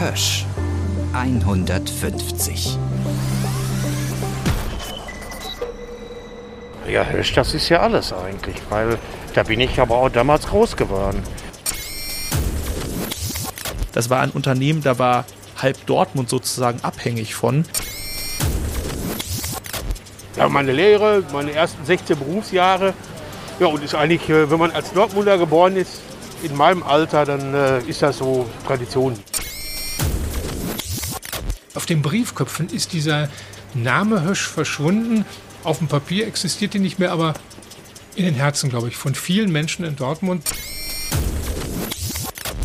Hösch 150. Ja, Hösch, das ist ja alles eigentlich, weil da bin ich aber auch damals groß geworden. Das war ein Unternehmen, da war halb Dortmund sozusagen abhängig von. Ja, meine Lehre, meine ersten 16 Berufsjahre. Ja, und ist eigentlich, äh, wenn man als Dortmunder geboren ist, in meinem Alter, dann äh, ist das so Tradition. Auf den Briefköpfen ist dieser Name Hösch verschwunden. Auf dem Papier existiert die nicht mehr, aber in den Herzen, glaube ich, von vielen Menschen in Dortmund.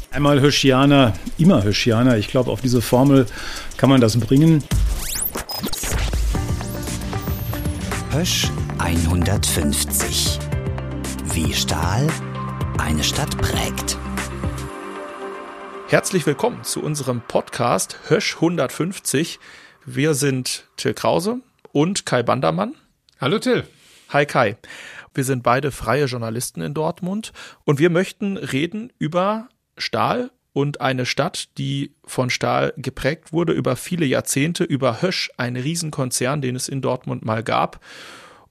Einmal Höschianer, immer Höschianer. Ich glaube, auf diese Formel kann man das bringen. Hösch 150. Wie Stahl eine Stadt prägt. Herzlich willkommen zu unserem Podcast Hösch 150. Wir sind Till Krause und Kai Bandermann. Hallo Till. Hi Kai. Wir sind beide freie Journalisten in Dortmund und wir möchten reden über Stahl und eine Stadt, die von Stahl geprägt wurde über viele Jahrzehnte, über Hösch, ein Riesenkonzern, den es in Dortmund mal gab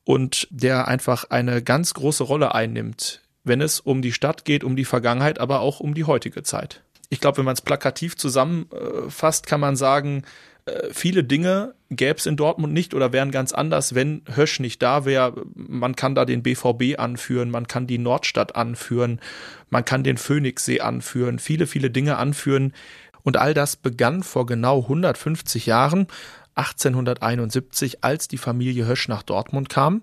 und der einfach eine ganz große Rolle einnimmt, wenn es um die Stadt geht, um die Vergangenheit, aber auch um die heutige Zeit. Ich glaube, wenn man es plakativ zusammenfasst, kann man sagen, äh, viele Dinge gäbe es in Dortmund nicht oder wären ganz anders, wenn Hösch nicht da wäre. Man kann da den BVB anführen, man kann die Nordstadt anführen, man kann den Phoenixsee anführen, viele, viele Dinge anführen. Und all das begann vor genau 150 Jahren, 1871, als die Familie Hösch nach Dortmund kam.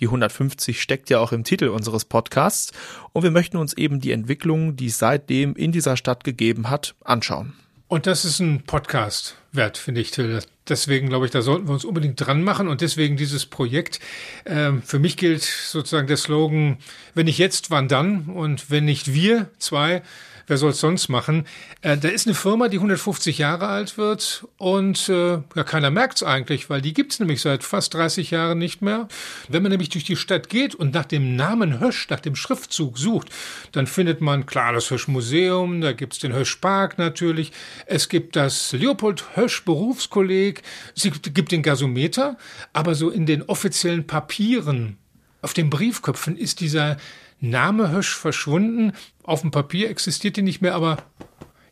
Die 150 steckt ja auch im Titel unseres Podcasts und wir möchten uns eben die Entwicklung, die es seitdem in dieser Stadt gegeben hat, anschauen. Und das ist ein Podcast wert, finde ich, Till. Deswegen glaube ich, da sollten wir uns unbedingt dran machen und deswegen dieses Projekt. Ähm, für mich gilt sozusagen der Slogan, wenn nicht jetzt, wann dann? Und wenn nicht wir zwei, wer soll es sonst machen? Äh, da ist eine Firma, die 150 Jahre alt wird und äh, ja, keiner merkt es eigentlich, weil die gibt es nämlich seit fast 30 Jahren nicht mehr. Wenn man nämlich durch die Stadt geht und nach dem Namen Hösch, nach dem Schriftzug sucht, dann findet man klar das Hösch Museum, da gibt es den Hösch Park natürlich, es gibt das Leopold Hösch Berufskolleg, es gibt den Gasometer, aber so in den offiziellen Papieren auf den Briefköpfen ist dieser Name Hösch verschwunden. Auf dem Papier existiert die nicht mehr, aber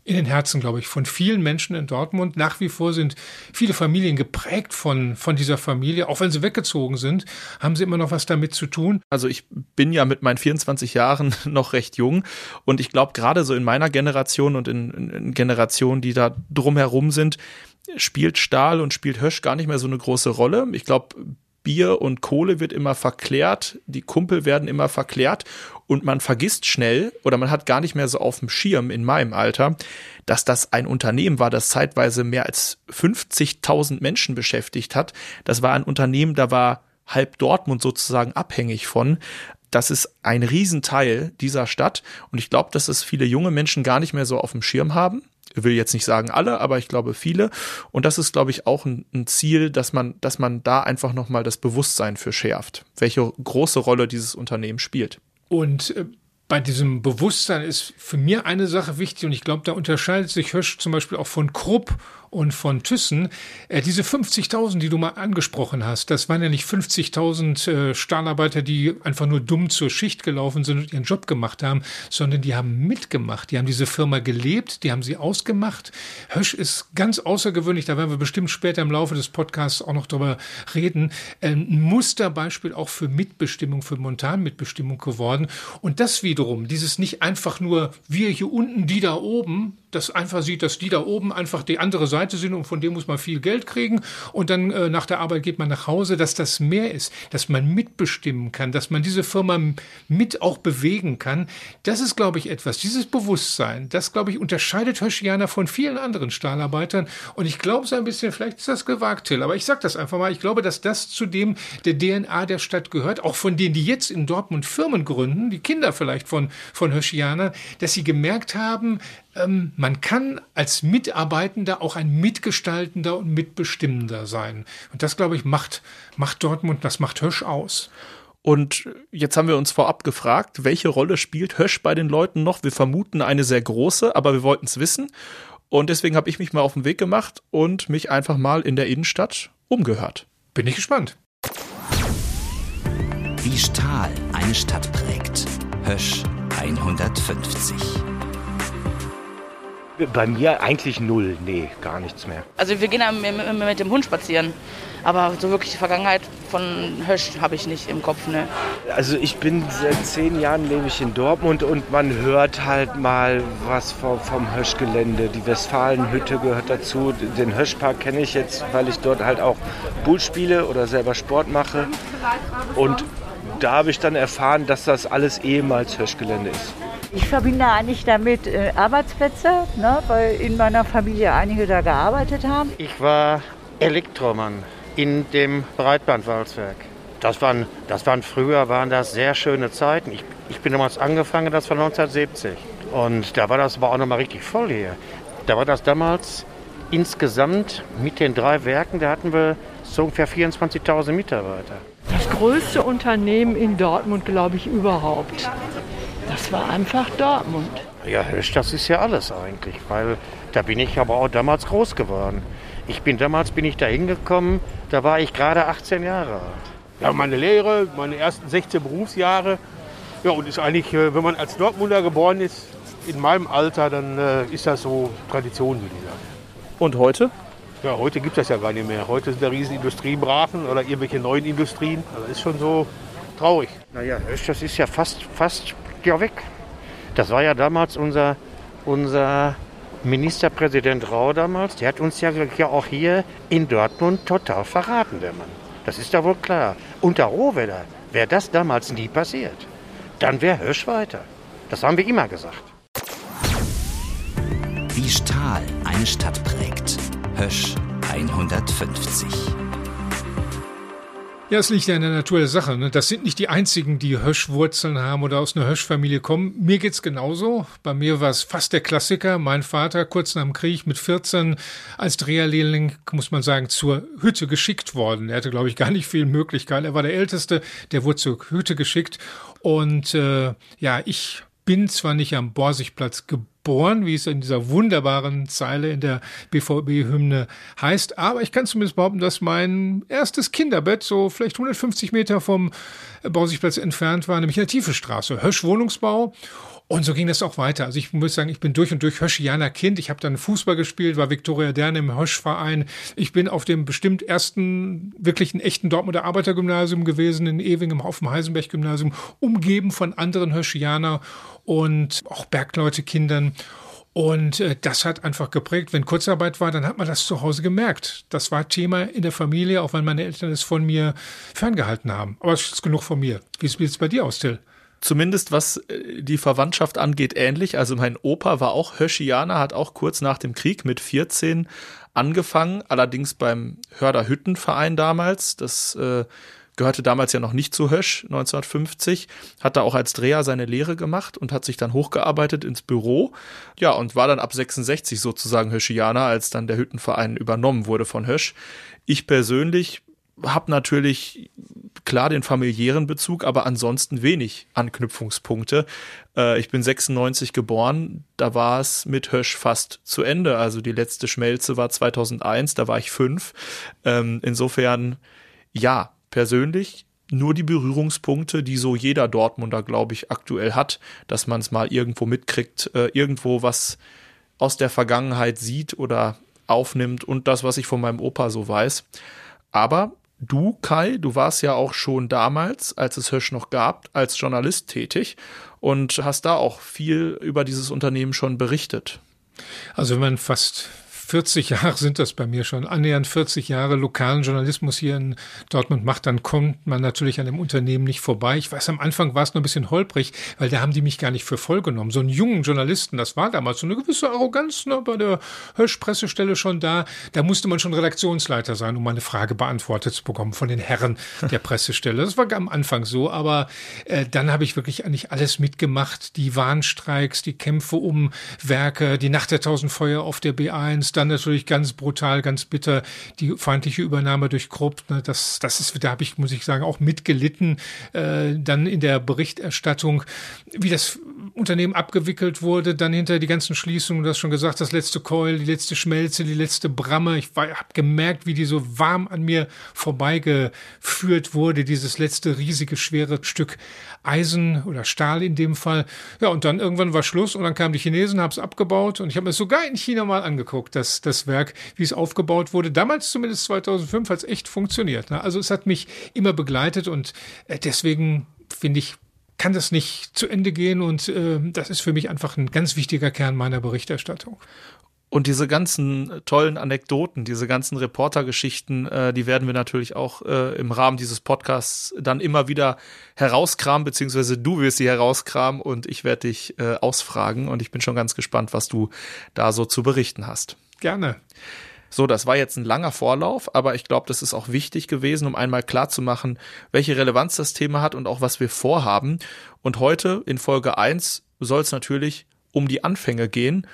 in den Herzen, glaube ich, von vielen Menschen in Dortmund. Nach wie vor sind viele Familien geprägt von, von dieser Familie. Auch wenn sie weggezogen sind, haben sie immer noch was damit zu tun. Also ich bin ja mit meinen 24 Jahren noch recht jung und ich glaube, gerade so in meiner Generation und in, in Generationen, die da drumherum sind, spielt Stahl und spielt Hösch gar nicht mehr so eine große Rolle. Ich glaube, Bier und Kohle wird immer verklärt, die Kumpel werden immer verklärt und man vergisst schnell oder man hat gar nicht mehr so auf dem Schirm in meinem Alter, dass das ein Unternehmen war, das zeitweise mehr als 50.000 Menschen beschäftigt hat. Das war ein Unternehmen, da war halb Dortmund sozusagen abhängig von. Das ist ein Riesenteil dieser Stadt und ich glaube, dass es viele junge Menschen gar nicht mehr so auf dem Schirm haben will jetzt nicht sagen alle, aber ich glaube viele. Und das ist, glaube ich, auch ein, ein Ziel, dass man, dass man da einfach nochmal das Bewusstsein für schärft, welche große Rolle dieses Unternehmen spielt. Und äh, bei diesem Bewusstsein ist für mir eine Sache wichtig und ich glaube, da unterscheidet sich Hösch zum Beispiel auch von Krupp und von Thyssen. Äh, diese 50.000, die du mal angesprochen hast, das waren ja nicht 50.000 äh, Stahlarbeiter, die einfach nur dumm zur Schicht gelaufen sind und ihren Job gemacht haben, sondern die haben mitgemacht. Die haben diese Firma gelebt, die haben sie ausgemacht. Hösch ist ganz außergewöhnlich, da werden wir bestimmt später im Laufe des Podcasts auch noch drüber reden. Ein Musterbeispiel auch für Mitbestimmung, für Montanmitbestimmung geworden. Und das wiederum, dieses nicht einfach nur wir hier unten, die da oben, das einfach sieht, dass die da oben einfach die andere Seite sind und von dem muss man viel Geld kriegen. Und dann äh, nach der Arbeit geht man nach Hause, dass das mehr ist, dass man mitbestimmen kann, dass man diese Firma mit auch bewegen kann. Das ist, glaube ich, etwas, dieses Bewusstsein, das, glaube ich, unterscheidet Höschianer von vielen anderen Stahlarbeitern. Und ich glaube so ein bisschen, vielleicht ist das gewagt, Till, aber ich sage das einfach mal, ich glaube, dass das zu dem der DNA der Stadt gehört, auch von denen, die jetzt in Dortmund Firmen gründen, die Kinder vielleicht von, von Höschianer, dass sie gemerkt haben, ähm, man kann als Mitarbeitender auch ein Mitgestaltender und Mitbestimmender sein. Und das, glaube ich, macht, macht Dortmund, das macht Hösch aus. Und jetzt haben wir uns vorab gefragt, welche Rolle spielt Hösch bei den Leuten noch? Wir vermuten eine sehr große, aber wir wollten es wissen. Und deswegen habe ich mich mal auf den Weg gemacht und mich einfach mal in der Innenstadt umgehört. Bin ich gespannt. Wie Stahl eine Stadt prägt. Hösch 150. Bei mir eigentlich null. Nee, gar nichts mehr. Also wir gehen ja mit, dem Hund spazieren. Aber so wirklich die Vergangenheit von Hösch habe ich nicht im Kopf. Ne? Also ich bin seit zehn Jahren lebe ich in Dortmund und man hört halt mal was vom, vom Höschgelände. Die Westfalenhütte gehört dazu. Den Höschpark kenne ich jetzt, weil ich dort halt auch Bull spiele oder selber Sport mache. Und da habe ich dann erfahren, dass das alles ehemals Höschgelände ist. Ich verbinde eigentlich damit äh, Arbeitsplätze, ne, weil in meiner Familie einige da gearbeitet haben. Ich war Elektromann in dem Breitbandwalzwerk. Das waren, das waren früher waren das sehr schöne Zeiten. Ich, ich bin damals angefangen, das war 1970. Und da war das aber auch noch mal richtig voll hier. Da war das damals insgesamt mit den drei Werken, da hatten wir so ungefähr 24.000 Mitarbeiter. Das größte Unternehmen in Dortmund, glaube ich, überhaupt. Das war einfach Dortmund. Ja, Hösch, das ist ja alles eigentlich, weil da bin ich aber auch damals groß geworden. Ich bin damals bin ich da hingekommen, da war ich gerade 18 Jahre alt. Ja, meine Lehre, meine ersten 16 Berufsjahre. Ja, und ist eigentlich, äh, wenn man als Dortmunder geboren ist, in meinem Alter, dann äh, ist das so Tradition, würde ich sagen. Und heute? Ja, heute gibt es das ja gar nicht mehr. Heute sind da riesen Industriebrachen oder irgendwelche neuen Industrien. Also ist schon so traurig. Naja, Hösch, das ist ja fast, fast ja weg. Das war ja damals unser, unser Ministerpräsident Rau damals. Der hat uns ja, ja auch hier in Dortmund total verraten, der Mann. Das ist ja wohl klar. Unter Rohwedder wäre das damals nie passiert. Dann wäre Hösch weiter. Das haben wir immer gesagt. Wie Stahl eine Stadt prägt. Hösch 150. Ja, es liegt ja in der Natur der Sache. Ne? Das sind nicht die einzigen, die Höschwurzeln haben oder aus einer Höschfamilie kommen. Mir geht's genauso. Bei mir war es fast der Klassiker. Mein Vater, kurz nach dem Krieg mit 14, als Dreherlehrling, muss man sagen, zur Hütte geschickt worden. Er hatte, glaube ich, gar nicht viel Möglichkeit. Er war der Älteste, der wurde zur Hütte geschickt. Und äh, ja, ich bin zwar nicht am Borsigplatz geboren, wie es in dieser wunderbaren Zeile in der BVB-Hymne heißt, aber ich kann zumindest behaupten, dass mein erstes Kinderbett so vielleicht 150 Meter vom Borsigplatz entfernt war, nämlich in der Tiefe Straße, Hösch Wohnungsbau. Und so ging das auch weiter. Also ich muss sagen, ich bin durch und durch Höschianer Kind. Ich habe dann Fußball gespielt, war Viktoria Dern im Höschverein. Ich bin auf dem bestimmt ersten wirklichen echten Dortmunder Arbeitergymnasium gewesen, in Ewing im Haufen Heisenberg Gymnasium, umgeben von anderen Höschianer und auch Bergleute-Kindern. Und äh, das hat einfach geprägt. Wenn Kurzarbeit war, dann hat man das zu Hause gemerkt. Das war Thema in der Familie, auch wenn meine Eltern es von mir ferngehalten haben. Aber es ist genug von mir. Wie sieht es bei dir aus, Till? Zumindest was äh, die Verwandtschaft angeht, ähnlich. Also mein Opa war auch Höschianer, hat auch kurz nach dem Krieg mit 14 angefangen, allerdings beim Hörder Hüttenverein damals. Das äh, gehörte damals ja noch nicht zu Hösch 1950, hat da auch als Dreher seine Lehre gemacht und hat sich dann hochgearbeitet ins Büro. Ja, und war dann ab 66 sozusagen Höschianer, als dann der Hüttenverein übernommen wurde von Hösch. Ich persönlich habe natürlich klar den familiären Bezug, aber ansonsten wenig Anknüpfungspunkte. Äh, ich bin 96 geboren, da war es mit Hösch fast zu Ende. Also die letzte Schmelze war 2001, da war ich fünf. Ähm, insofern, ja, persönlich nur die Berührungspunkte, die so jeder Dortmunder, glaube ich, aktuell hat, dass man es mal irgendwo mitkriegt, äh, irgendwo was aus der Vergangenheit sieht oder aufnimmt und das, was ich von meinem Opa so weiß. Aber du, Kai, du warst ja auch schon damals, als es Hösch noch gab, als Journalist tätig und hast da auch viel über dieses Unternehmen schon berichtet. Also wenn man fast 40 Jahre sind das bei mir schon, annähernd 40 Jahre lokalen Journalismus hier in Dortmund macht, dann kommt man natürlich an dem Unternehmen nicht vorbei. Ich weiß, am Anfang war es noch ein bisschen holprig, weil da haben die mich gar nicht für voll genommen. So einen jungen Journalisten, das war damals so eine gewisse Arroganz ne, bei der Hösch-Pressestelle schon da. Da musste man schon Redaktionsleiter sein, um eine Frage beantwortet zu bekommen von den Herren der Pressestelle. Das war am Anfang so, aber äh, dann habe ich wirklich eigentlich alles mitgemacht. Die Warnstreiks, die Kämpfe um Werke, die Nacht der tausend Feuer auf der B1, dann natürlich ganz brutal, ganz bitter die feindliche Übernahme durch Krupp. Ne, das, das ist, da habe ich, muss ich sagen, auch mitgelitten. Äh, dann in der Berichterstattung, wie das Unternehmen abgewickelt wurde, dann hinter die ganzen Schließungen, du hast schon gesagt, das letzte Keul, die letzte Schmelze, die letzte Bramme. Ich habe gemerkt, wie die so warm an mir vorbeigeführt wurde, dieses letzte riesige, schwere Stück Eisen oder Stahl in dem Fall. Ja, und dann irgendwann war Schluss und dann kamen die Chinesen, haben es abgebaut und ich habe mir sogar in China mal angeguckt, das, das Werk, wie es aufgebaut wurde. Damals zumindest 2005 hat es echt funktioniert. Ne? Also es hat mich immer begleitet und äh, deswegen finde ich, kann das nicht zu Ende gehen und äh, das ist für mich einfach ein ganz wichtiger Kern meiner Berichterstattung. Und diese ganzen tollen Anekdoten, diese ganzen Reportergeschichten, äh, die werden wir natürlich auch äh, im Rahmen dieses Podcasts dann immer wieder herauskramen, beziehungsweise du wirst sie herauskramen und ich werde dich äh, ausfragen und ich bin schon ganz gespannt, was du da so zu berichten hast. Gerne. So, das war jetzt ein langer Vorlauf, aber ich glaube, das ist auch wichtig gewesen, um einmal klarzumachen, welche Relevanz das Thema hat und auch was wir vorhaben. Und heute in Folge 1 soll es natürlich um die Anfänge gehen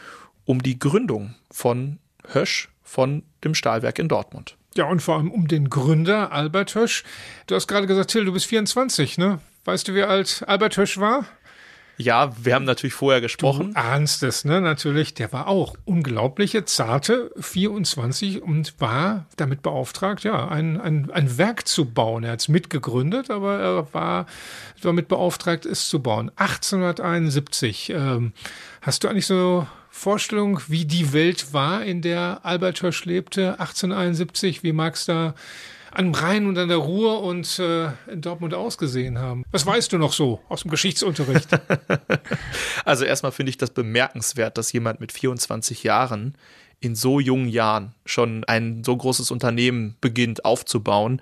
um die Gründung von Hösch, von dem Stahlwerk in Dortmund. Ja, und vor allem um den Gründer Albert Hösch. Du hast gerade gesagt, Till, du bist 24, ne? Weißt du, wie alt Albert Hösch war? Ja, wir haben natürlich vorher gesprochen. Du ahnst es, ne? Natürlich. Der war auch unglaubliche, zarte 24 und war damit beauftragt, ja, ein, ein, ein Werk zu bauen. Er hat es mitgegründet, aber er war damit beauftragt, es zu bauen. 1871. Ähm, hast du eigentlich so Vorstellung, wie die Welt war, in der Albert Hirsch lebte, 1871? Wie mag es da am Rhein und an der Ruhr und äh, in Dortmund ausgesehen haben? Was weißt du noch so aus dem Geschichtsunterricht? also erstmal finde ich das bemerkenswert, dass jemand mit 24 Jahren in so jungen Jahren schon ein so großes Unternehmen beginnt aufzubauen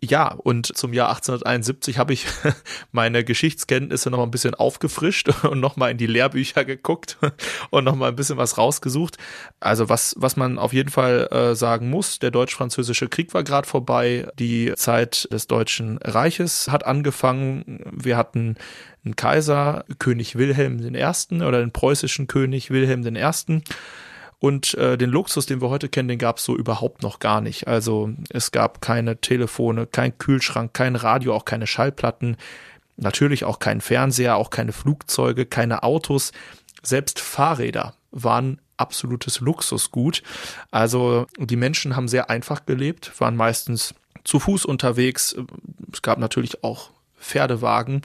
ja, und zum Jahr 1871 habe ich meine Geschichtskenntnisse noch mal ein bisschen aufgefrischt und noch mal in die Lehrbücher geguckt und noch mal ein bisschen was rausgesucht. Also was, was man auf jeden Fall äh, sagen muss, der deutsch-französische Krieg war gerade vorbei, die Zeit des Deutschen Reiches hat angefangen. Wir hatten einen Kaiser, König Wilhelm I. oder den preußischen König Wilhelm I. Und äh, den Luxus, den wir heute kennen, den gab es so überhaupt noch gar nicht. Also es gab keine Telefone, kein Kühlschrank, kein Radio, auch keine Schallplatten, natürlich auch kein Fernseher, auch keine Flugzeuge, keine Autos, selbst Fahrräder waren absolutes Luxusgut. Also die Menschen haben sehr einfach gelebt, waren meistens zu Fuß unterwegs. Es gab natürlich auch Pferdewagen.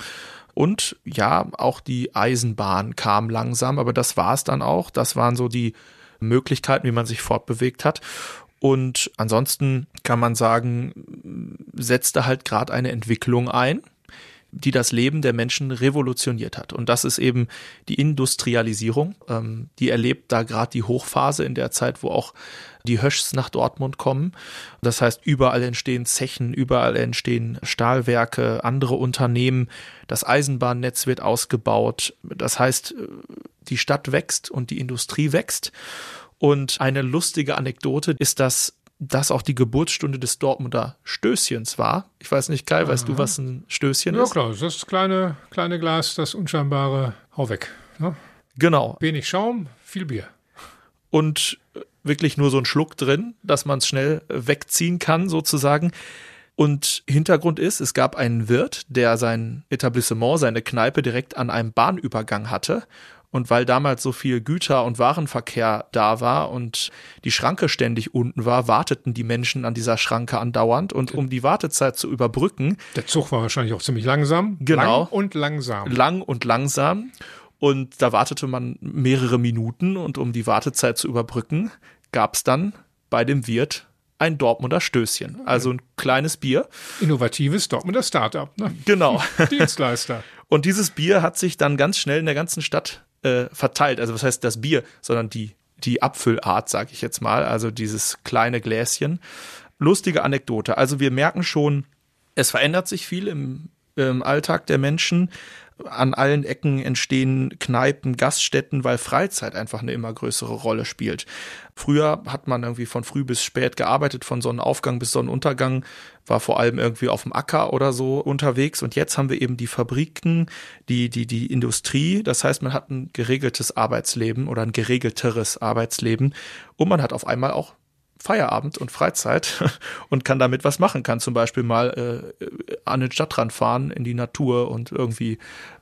Und ja, auch die Eisenbahn kam langsam, aber das war es dann auch. Das waren so die Möglichkeiten, wie man sich fortbewegt hat. Und ansonsten kann man sagen, setzte halt gerade eine Entwicklung ein, die das Leben der Menschen revolutioniert hat. Und das ist eben die Industrialisierung. Ähm, die erlebt da gerade die Hochphase in der Zeit, wo auch die Höschs nach Dortmund kommen. Das heißt, überall entstehen Zechen, überall entstehen Stahlwerke, andere Unternehmen. Das Eisenbahnnetz wird ausgebaut. Das heißt, die Stadt wächst und die Industrie wächst. Und eine lustige Anekdote ist, dass das auch die Geburtsstunde des Dortmunder Stößchens war. Ich weiß nicht, Kai, weißt du, was ein Stößchen ja, ist? Ja, klar, das kleine, kleine Glas, das unscheinbare Hau weg. Ne? Genau. Wenig Schaum, viel Bier. Und wirklich nur so ein Schluck drin, dass man es schnell wegziehen kann, sozusagen. Und Hintergrund ist, es gab einen Wirt, der sein Etablissement, seine Kneipe direkt an einem Bahnübergang hatte. Und weil damals so viel Güter- und Warenverkehr da war und die Schranke ständig unten war, warteten die Menschen an dieser Schranke andauernd. Und um die Wartezeit zu überbrücken. Der Zug war wahrscheinlich auch ziemlich langsam. Genau. Lang und langsam. Lang und langsam. Und da wartete man mehrere Minuten und um die Wartezeit zu überbrücken, gab es dann bei dem Wirt ein Dortmunder Stößchen, also ein kleines Bier. Innovatives Dortmunder Startup. Ne? Genau. Dienstleister. Und dieses Bier hat sich dann ganz schnell in der ganzen Stadt äh, verteilt. Also was heißt das Bier, sondern die, die Abfüllart, sage ich jetzt mal, also dieses kleine Gläschen. Lustige Anekdote. Also wir merken schon, es verändert sich viel im, im Alltag der Menschen an allen Ecken entstehen Kneipen, Gaststätten, weil Freizeit einfach eine immer größere Rolle spielt. Früher hat man irgendwie von früh bis spät gearbeitet, von Sonnenaufgang bis Sonnenuntergang, war vor allem irgendwie auf dem Acker oder so unterwegs. Und jetzt haben wir eben die Fabriken, die, die, die Industrie. Das heißt, man hat ein geregeltes Arbeitsleben oder ein geregelteres Arbeitsleben. Und man hat auf einmal auch Feierabend und Freizeit und kann damit was machen, kann zum Beispiel mal äh, an den Stadtrand fahren, in die Natur und irgendwie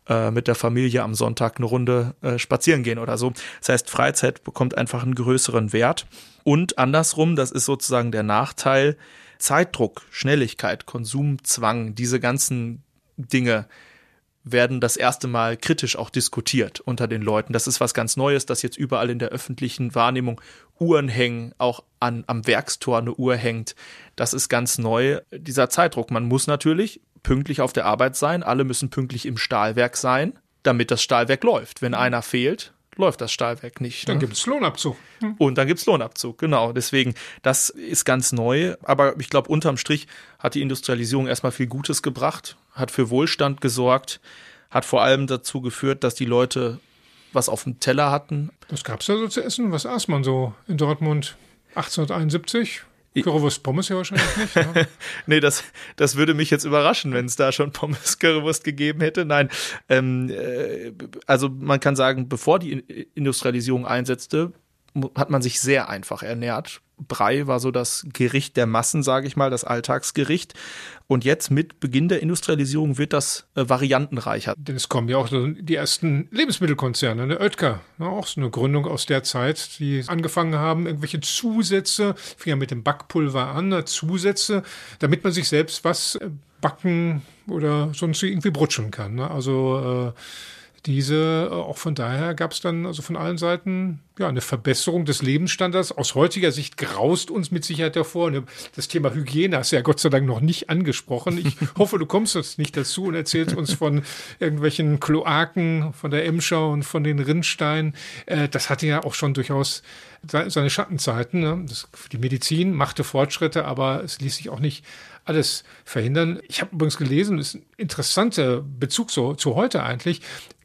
äh, mit der Familie am Sonntag eine Runde äh, spazieren gehen oder so. Das heißt, Freizeit bekommt einfach einen größeren Wert. Und andersrum, das ist sozusagen der Nachteil, Zeitdruck, Schnelligkeit, Konsumzwang, diese ganzen Dinge werden das erste Mal kritisch auch diskutiert unter den Leuten. Das ist was ganz Neues, dass jetzt überall in der öffentlichen Wahrnehmung Uhren hängen, auch an, am Werkstor eine Uhr hängt. Das ist ganz neu, dieser Zeitdruck. Man muss natürlich pünktlich auf der Arbeit sein, alle müssen pünktlich im Stahlwerk sein, damit das Stahlwerk läuft. Wenn einer fehlt, läuft das Stahlwerk nicht. Dann ne? gibt es Lohnabzug. Hm. Und dann gibt's Lohnabzug, genau. Deswegen, das ist ganz neu. Aber ich glaube, unterm Strich hat die Industrialisierung erstmal viel Gutes gebracht, hat für Wohlstand gesorgt, hat vor allem dazu geführt, dass die Leute was auf dem Teller hatten. Was gab's da so zu essen? Was aß man so in Dortmund 1871? Currywurst Pommes ja wahrscheinlich nicht. Ja. nee, das, das würde mich jetzt überraschen, wenn es da schon Pommes Currywurst gegeben hätte. Nein, ähm, äh, also man kann sagen, bevor die Industrialisierung einsetzte, hat man sich sehr einfach ernährt. Brei war so das Gericht der Massen, sage ich mal, das Alltagsgericht. Und jetzt mit Beginn der Industrialisierung wird das äh, variantenreicher. Denn es kommen ja auch die ersten Lebensmittelkonzerne, ne? Oetker, ne? auch so eine Gründung aus der Zeit, die angefangen haben, irgendwelche Zusätze, fing ja mit dem Backpulver an, ne? Zusätze, damit man sich selbst was äh, backen oder sonst irgendwie brutschen kann. Ne? Also äh, diese, äh, auch von daher gab es dann also von allen Seiten ja eine Verbesserung des Lebensstandards. Aus heutiger Sicht graust uns mit Sicherheit davor. Das Thema Hygiene hast du ja Gott sei Dank noch nicht angesprochen. Ich hoffe, du kommst jetzt nicht dazu und erzählst uns von irgendwelchen Kloaken, von der Emscher und von den Rinnsteinen. Äh, das hatte ja auch schon durchaus seine Schattenzeiten. Ne? die Medizin machte Fortschritte, aber es ließ sich auch nicht alles verhindern. Ich habe übrigens gelesen, das ist ein interessanter Bezug so, zu heute eigentlich.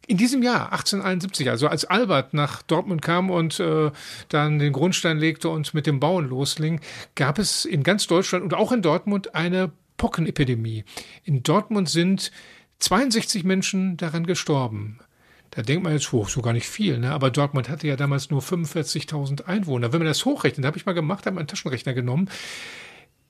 In diesem Jahr, 1871, also als Albert nach Dortmund kam und äh, dann den Grundstein legte und mit dem Bauen losging, gab es in ganz Deutschland und auch in Dortmund eine Pockenepidemie. In Dortmund sind 62 Menschen daran gestorben. Da denkt man jetzt, hoch, so gar nicht viel, ne? aber Dortmund hatte ja damals nur 45.000 Einwohner. Wenn man das hochrechnet, habe ich mal gemacht, habe einen Taschenrechner genommen,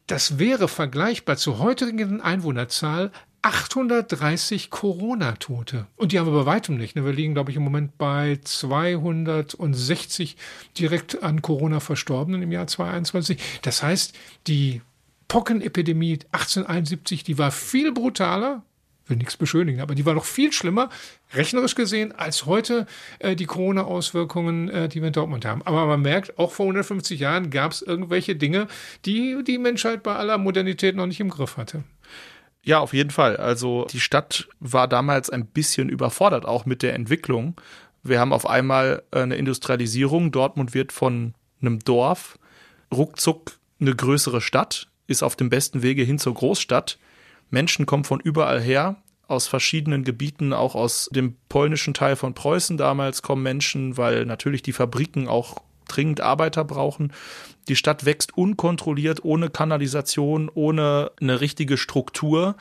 das wäre vergleichbar zur heutigen Einwohnerzahl 830 Corona-Tote. Und die haben wir bei weitem nicht. Ne? Wir liegen, glaube ich, im Moment bei 260 direkt an Corona Verstorbenen im Jahr 2021. Das heißt, die Pockenepidemie 1871, die war viel brutaler, will nichts beschönigen, aber die war noch viel schlimmer, rechnerisch gesehen, als heute äh, die Corona-Auswirkungen, äh, die wir in Dortmund haben. Aber man merkt, auch vor 150 Jahren gab es irgendwelche Dinge, die die Menschheit bei aller Modernität noch nicht im Griff hatte. Ja, auf jeden Fall. Also die Stadt war damals ein bisschen überfordert, auch mit der Entwicklung. Wir haben auf einmal eine Industrialisierung. Dortmund wird von einem Dorf ruckzuck eine größere Stadt, ist auf dem besten Wege hin zur Großstadt. Menschen kommen von überall her, aus verschiedenen Gebieten, auch aus dem polnischen Teil von Preußen damals kommen Menschen, weil natürlich die Fabriken auch dringend Arbeiter brauchen. Die Stadt wächst unkontrolliert, ohne Kanalisation, ohne eine richtige Struktur.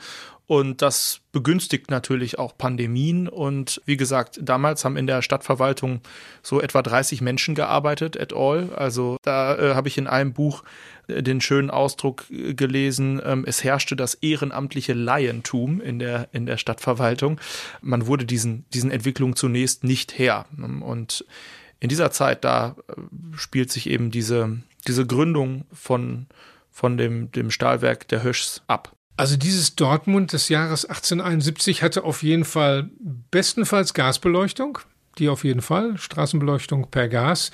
Und das begünstigt natürlich auch Pandemien. Und wie gesagt, damals haben in der Stadtverwaltung so etwa 30 Menschen gearbeitet et al. Also da äh, habe ich in einem Buch äh, den schönen Ausdruck äh, gelesen, ähm, es herrschte das ehrenamtliche Laientum in der, in der Stadtverwaltung. Man wurde diesen, diesen Entwicklungen zunächst nicht her. Und in dieser Zeit, da äh, spielt sich eben diese, diese Gründung von, von dem, dem Stahlwerk der Höschs ab. Also dieses Dortmund des Jahres 1871 hatte auf jeden Fall bestenfalls Gasbeleuchtung, die auf jeden Fall, Straßenbeleuchtung per Gas.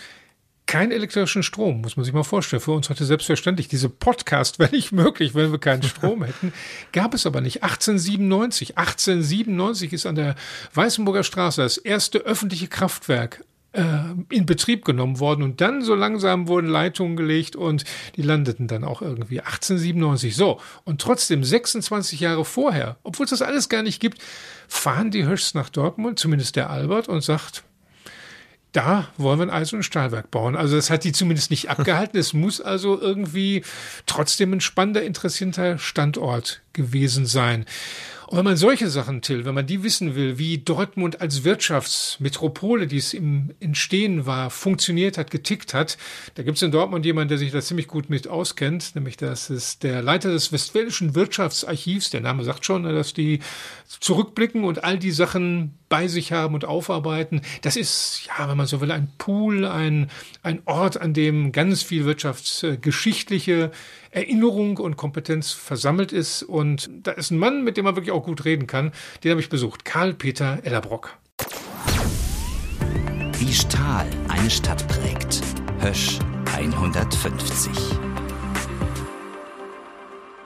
Kein elektrischen Strom, muss man sich mal vorstellen. Für uns heute selbstverständlich. Diese Podcast wäre nicht möglich, wenn wir keinen Strom hätten. Gab es aber nicht. 1897. 1897 ist an der Weißenburger Straße das erste öffentliche Kraftwerk in Betrieb genommen worden und dann so langsam wurden Leitungen gelegt und die landeten dann auch irgendwie 1897. So, und trotzdem 26 Jahre vorher, obwohl es das alles gar nicht gibt, fahren die Höchst nach Dortmund, zumindest der Albert, und sagt, da wollen wir ein Eisen- und Stahlwerk bauen. Also das hat die zumindest nicht abgehalten. Es muss also irgendwie trotzdem ein spannender, interessanter Standort gewesen sein. Und wenn man solche Sachen, Till, wenn man die wissen will, wie Dortmund als Wirtschaftsmetropole, die es im Entstehen war, funktioniert hat, getickt hat, da gibt es in Dortmund jemanden, der sich da ziemlich gut mit auskennt, nämlich das ist der Leiter des Westfälischen Wirtschaftsarchivs. Der Name sagt schon, dass die zurückblicken und all die Sachen bei sich haben und aufarbeiten. Das ist, ja, wenn man so will, ein Pool, ein, ein Ort, an dem ganz viel wirtschaftsgeschichtliche Erinnerung und Kompetenz versammelt ist. Und da ist ein Mann, mit dem man wirklich auch gut reden kann. Den habe ich besucht. Karl-Peter Ellerbrock. Wie Stahl eine Stadt prägt. Hösch 150.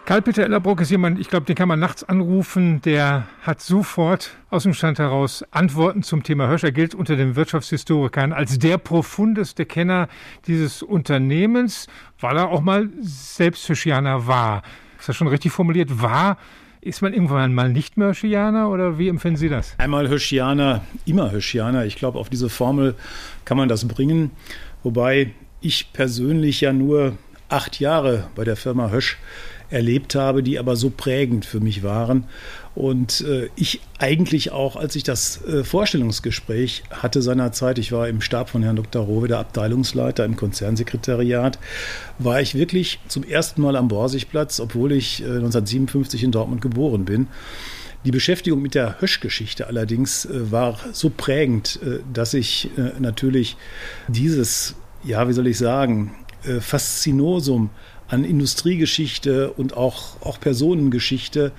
Karl-Peter Ellerbrock ist jemand, ich glaube, den kann man nachts anrufen, der hat sofort aus dem Stand heraus Antworten zum Thema Hirsch. Er gilt unter den Wirtschaftshistorikern als der profundeste Kenner dieses Unternehmens, weil er auch mal selbst Hirschianer war. Ist das schon richtig formuliert? War ist man irgendwann mal nicht mehr Hirschianer oder wie empfinden Sie das? Einmal Hirschianer, immer Hirschianer. Ich glaube, auf diese Formel kann man das bringen. Wobei ich persönlich ja nur acht Jahre bei der Firma Hösch erlebt habe, die aber so prägend für mich waren. Und äh, ich eigentlich auch, als ich das äh, Vorstellungsgespräch hatte seinerzeit, ich war im Stab von Herrn Dr. Rowe, der Abteilungsleiter im Konzernsekretariat, war ich wirklich zum ersten Mal am Borsigplatz, obwohl ich äh, 1957 in Dortmund geboren bin. Die Beschäftigung mit der Hösch-Geschichte allerdings äh, war so prägend, äh, dass ich äh, natürlich dieses, ja, wie soll ich sagen, Faszinosum an Industriegeschichte und auch, auch Personengeschichte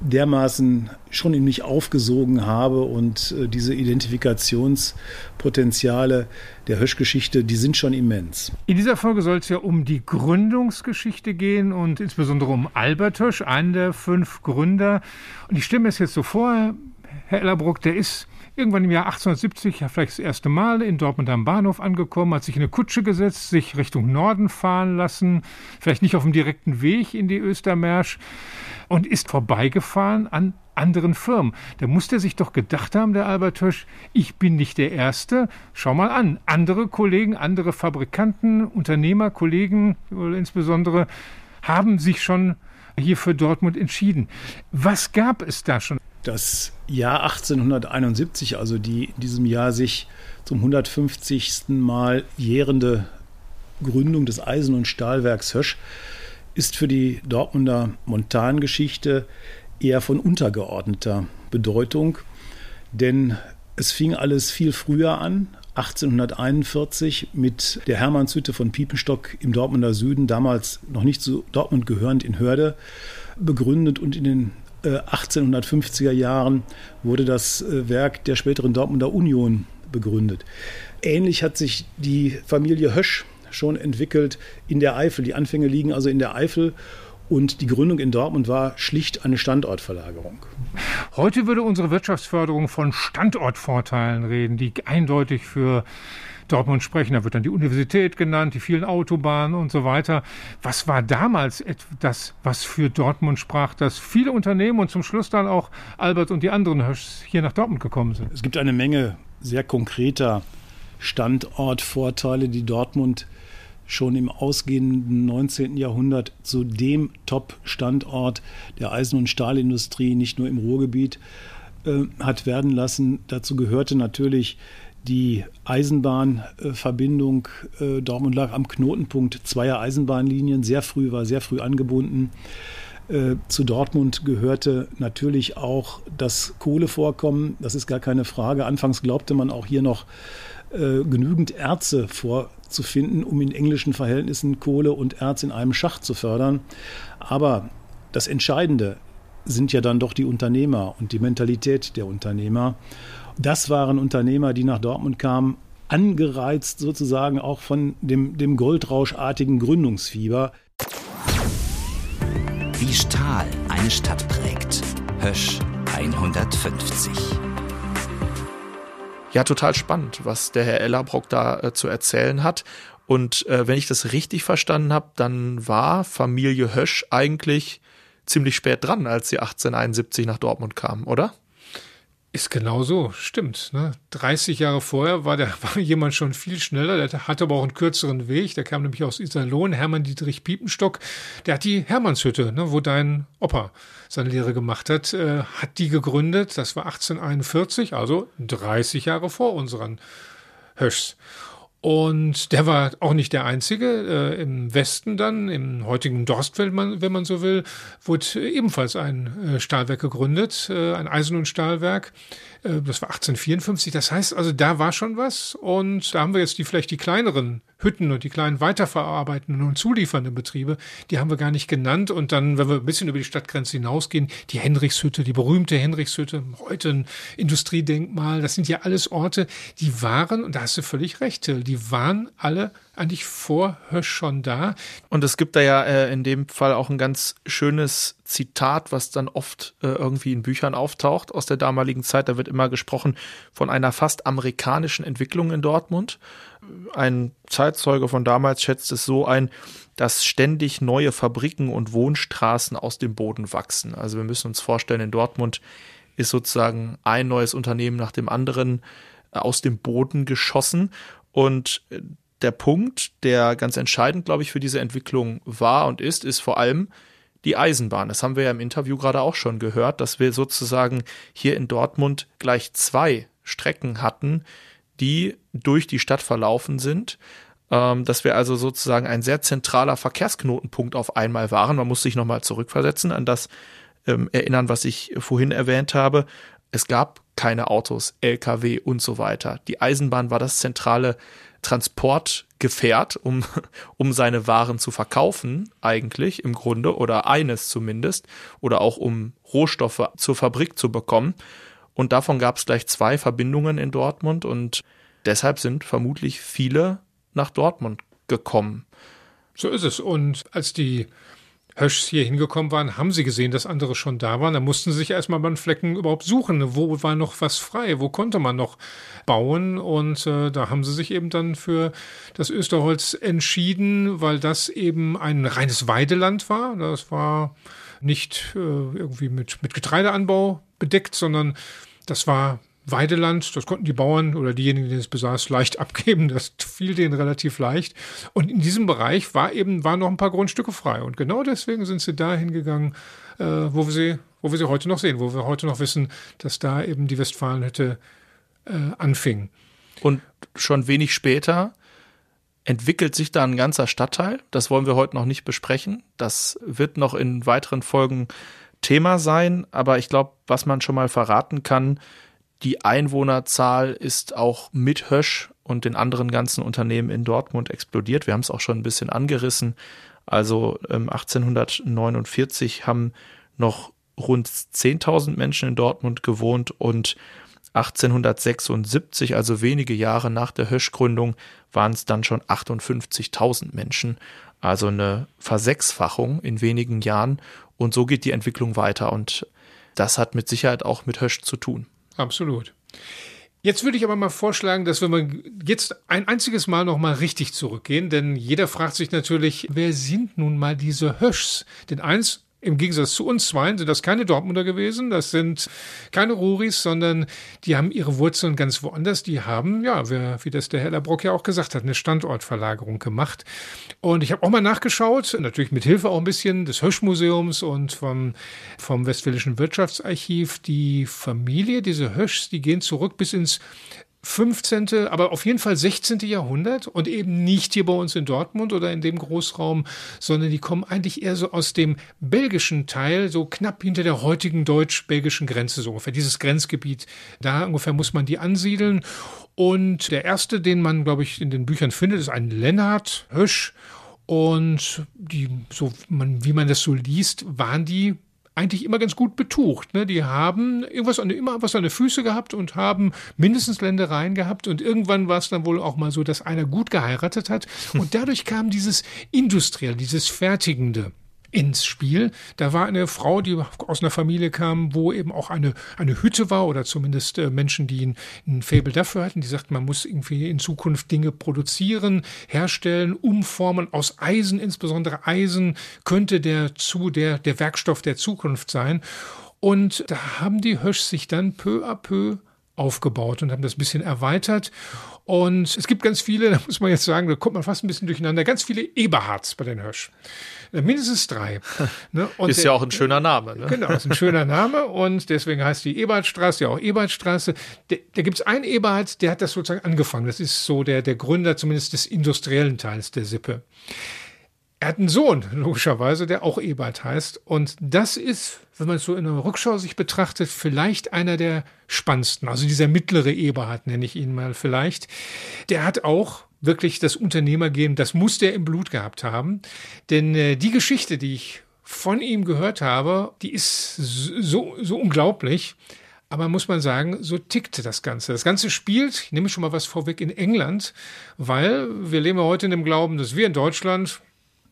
dermaßen schon in mich aufgesogen habe und äh, diese Identifikationspotenziale der Höschgeschichte, die sind schon immens. In dieser Folge soll es ja um die Gründungsgeschichte gehen und insbesondere um Albert Hösch, einen der fünf Gründer. Und ich stelle mir es jetzt so vor, Herr Ellerbruck, der ist irgendwann im Jahr 1870, ja vielleicht das erste Mal in Dortmund am Bahnhof angekommen, hat sich in eine Kutsche gesetzt, sich Richtung Norden fahren lassen, vielleicht nicht auf dem direkten Weg in die Östermersch und ist vorbeigefahren an anderen Firmen. Da muss der sich doch gedacht haben, der Albert Hirsch, ich bin nicht der Erste. Schau mal an, andere Kollegen, andere Fabrikanten, Unternehmer, Kollegen insbesondere, haben sich schon hier für Dortmund entschieden. Was gab es da schon? Das Jahr 1871, also die in diesem Jahr sich zum 150. Mal jährende Gründung des Eisen- und Stahlwerks Hösch, ist für die Dortmunder Montangeschichte eher von untergeordneter Bedeutung, denn es fing alles viel früher an, 1841 mit der Hermannshütte von Piepenstock im Dortmunder Süden, damals noch nicht zu Dortmund gehörend in Hörde, begründet und in den 1850er äh, Jahren wurde das äh, Werk der späteren Dortmunder Union begründet. Ähnlich hat sich die Familie Hösch schon entwickelt in der Eifel. Die Anfänge liegen also in der Eifel und die Gründung in Dortmund war schlicht eine Standortverlagerung. Heute würde unsere Wirtschaftsförderung von Standortvorteilen reden, die eindeutig für Dortmund sprechen. Da wird dann die Universität genannt, die vielen Autobahnen und so weiter. Was war damals das, was für Dortmund sprach, dass viele Unternehmen und zum Schluss dann auch Albert und die anderen hier nach Dortmund gekommen sind? Es gibt eine Menge sehr konkreter Standortvorteile, die Dortmund schon im ausgehenden 19. Jahrhundert zu dem Top-Standort der Eisen- und Stahlindustrie, nicht nur im Ruhrgebiet, äh, hat werden lassen. Dazu gehörte natürlich die Eisenbahnverbindung äh, Dortmund lag am Knotenpunkt zweier Eisenbahnlinien, sehr früh, war sehr früh angebunden. Äh, zu Dortmund gehörte natürlich auch das Kohlevorkommen, das ist gar keine Frage. Anfangs glaubte man auch hier noch äh, genügend Erze vorzufinden, um in englischen Verhältnissen Kohle und Erz in einem Schacht zu fördern. Aber das Entscheidende sind ja dann doch die Unternehmer und die Mentalität der Unternehmer. Das waren Unternehmer, die nach Dortmund kamen, angereizt sozusagen auch von dem, dem goldrauschartigen Gründungsfieber. Wie Stahl eine Stadt prägt. Hösch 150. Ja, total spannend, was der Herr Ellerbrock da äh, zu erzählen hat. Und äh, wenn ich das richtig verstanden habe, dann war Familie Hösch eigentlich ziemlich spät dran, als sie 1871 nach Dortmund kam, oder? Ist genau so, stimmt. Ne? 30 Jahre vorher war, der, war jemand schon viel schneller, der hatte aber auch einen kürzeren Weg. Der kam nämlich aus Iserlohn, Hermann Dietrich Piepenstock. Der hat die Hermannshütte, ne, wo dein Opa seine Lehre gemacht hat, äh, hat die gegründet. Das war 1841, also 30 Jahre vor unseren Höschs. Und der war auch nicht der einzige. Äh, Im Westen dann, im heutigen Dorstfeld, wenn man so will, wurde ebenfalls ein äh, Stahlwerk gegründet, äh, ein Eisen- und Stahlwerk. Äh, das war 1854. Das heißt also, da war schon was. Und da haben wir jetzt die vielleicht die kleineren Hütten und die kleinen weiterverarbeitenden und zuliefernden Betriebe, die haben wir gar nicht genannt. Und dann, wenn wir ein bisschen über die Stadtgrenze hinausgehen, die Henrichshütte, die berühmte Henrichshütte, heute ein Industriedenkmal, das sind ja alles Orte, die waren, und da hast du völlig recht, die waren alle eigentlich vor Hösch schon da. Und es gibt da ja äh, in dem Fall auch ein ganz schönes Zitat, was dann oft äh, irgendwie in Büchern auftaucht aus der damaligen Zeit. Da wird immer gesprochen von einer fast amerikanischen Entwicklung in Dortmund. Ein Zeitzeuge von damals schätzt es so ein, dass ständig neue Fabriken und Wohnstraßen aus dem Boden wachsen. Also wir müssen uns vorstellen, in Dortmund ist sozusagen ein neues Unternehmen nach dem anderen äh, aus dem Boden geschossen. Und äh, der Punkt, der ganz entscheidend, glaube ich, für diese Entwicklung war und ist, ist vor allem die Eisenbahn. Das haben wir ja im Interview gerade auch schon gehört, dass wir sozusagen hier in Dortmund gleich zwei Strecken hatten, die durch die Stadt verlaufen sind. Ähm, dass wir also sozusagen ein sehr zentraler Verkehrsknotenpunkt auf einmal waren. Man muss sich nochmal zurückversetzen an das ähm, erinnern, was ich vorhin erwähnt habe. Es gab keine Autos, Lkw und so weiter. Die Eisenbahn war das zentrale Transportgefährt, um, um seine Waren zu verkaufen, eigentlich im Grunde, oder eines zumindest, oder auch um Rohstoffe zur Fabrik zu bekommen. Und davon gab es gleich zwei Verbindungen in Dortmund und deshalb sind vermutlich viele nach Dortmund gekommen. So ist es. Und als die Höschs hier hingekommen waren, haben sie gesehen, dass andere schon da waren. Da mussten sie sich erstmal beim Flecken überhaupt suchen. Wo war noch was frei? Wo konnte man noch bauen? Und äh, da haben sie sich eben dann für das Österholz entschieden, weil das eben ein reines Weideland war. Das war nicht äh, irgendwie mit, mit Getreideanbau bedeckt, sondern das war Weideland, das konnten die Bauern oder diejenigen, die es besaß, leicht abgeben. Das fiel denen relativ leicht. Und in diesem Bereich war eben, waren noch ein paar Grundstücke frei. Und genau deswegen sind sie da hingegangen, äh, wo wir sie, wo wir sie heute noch sehen, wo wir heute noch wissen, dass da eben die Westfalenhütte äh, anfing. Und schon wenig später entwickelt sich da ein ganzer Stadtteil. Das wollen wir heute noch nicht besprechen. Das wird noch in weiteren Folgen Thema sein. Aber ich glaube, was man schon mal verraten kann, die Einwohnerzahl ist auch mit Hösch und den anderen ganzen Unternehmen in Dortmund explodiert. Wir haben es auch schon ein bisschen angerissen. Also ähm, 1849 haben noch rund 10.000 Menschen in Dortmund gewohnt und 1876, also wenige Jahre nach der Hösch-Gründung, waren es dann schon 58.000 Menschen. Also eine Versechsfachung in wenigen Jahren. Und so geht die Entwicklung weiter. Und das hat mit Sicherheit auch mit Hösch zu tun. Absolut. Jetzt würde ich aber mal vorschlagen, dass wir mal jetzt ein einziges Mal noch mal richtig zurückgehen, denn jeder fragt sich natürlich, wer sind nun mal diese Höschs? Denn eins im Gegensatz zu uns zweien sind das keine Dortmunder gewesen, das sind keine Ruris, sondern die haben ihre Wurzeln ganz woanders. Die haben, ja, wie das der Herr Labrock ja auch gesagt hat, eine Standortverlagerung gemacht. Und ich habe auch mal nachgeschaut, natürlich mit Hilfe auch ein bisschen des Höschmuseums und vom, vom Westfälischen Wirtschaftsarchiv. Die Familie, diese Höschs, die gehen zurück bis ins 15., aber auf jeden Fall 16. Jahrhundert und eben nicht hier bei uns in Dortmund oder in dem Großraum, sondern die kommen eigentlich eher so aus dem belgischen Teil, so knapp hinter der heutigen deutsch-belgischen Grenze, so ungefähr dieses Grenzgebiet. Da ungefähr muss man die ansiedeln. Und der erste, den man, glaube ich, in den Büchern findet, ist ein Lennart Hösch. Und die, so man, wie man das so liest, waren die eigentlich immer ganz gut betucht. Ne? Die haben irgendwas an, immer was an den Füße gehabt und haben mindestens Ländereien gehabt und irgendwann war es dann wohl auch mal so, dass einer gut geheiratet hat und dadurch kam dieses Industriell, dieses Fertigende ins Spiel. Da war eine Frau, die aus einer Familie kam, wo eben auch eine, eine Hütte war oder zumindest äh, Menschen, die ein, ein Faible dafür hatten, die sagten, man muss irgendwie in Zukunft Dinge produzieren, herstellen, umformen aus Eisen, insbesondere Eisen könnte der zu der, der Werkstoff der Zukunft sein. Und da haben die Hösch sich dann peu à peu aufgebaut und haben das ein bisschen erweitert. Und es gibt ganz viele, da muss man jetzt sagen, da kommt man fast ein bisschen durcheinander, ganz viele Eberhards bei den Hösch. Äh, mindestens drei. Ne? ist der, ja auch ein schöner Name. Ne? Genau, ist ein schöner Name und deswegen heißt die Eberhardstraße ja auch Eberhardstraße. Da, da gibt es einen Eberhard, der hat das sozusagen angefangen. Das ist so der, der Gründer zumindest des industriellen Teils der Sippe. Er hat einen Sohn, logischerweise, der auch Ebert heißt. Und das ist, wenn man es so in der Rückschau sich betrachtet, vielleicht einer der spannendsten. Also dieser mittlere Eberhard nenne ich ihn mal vielleicht. Der hat auch wirklich das Unternehmergehen, das muss der im Blut gehabt haben. Denn äh, die Geschichte, die ich von ihm gehört habe, die ist so, so unglaublich. Aber muss man sagen, so tickte das Ganze. Das Ganze spielt, ich nehme schon mal was vorweg, in England, weil wir leben ja heute in dem Glauben, dass wir in Deutschland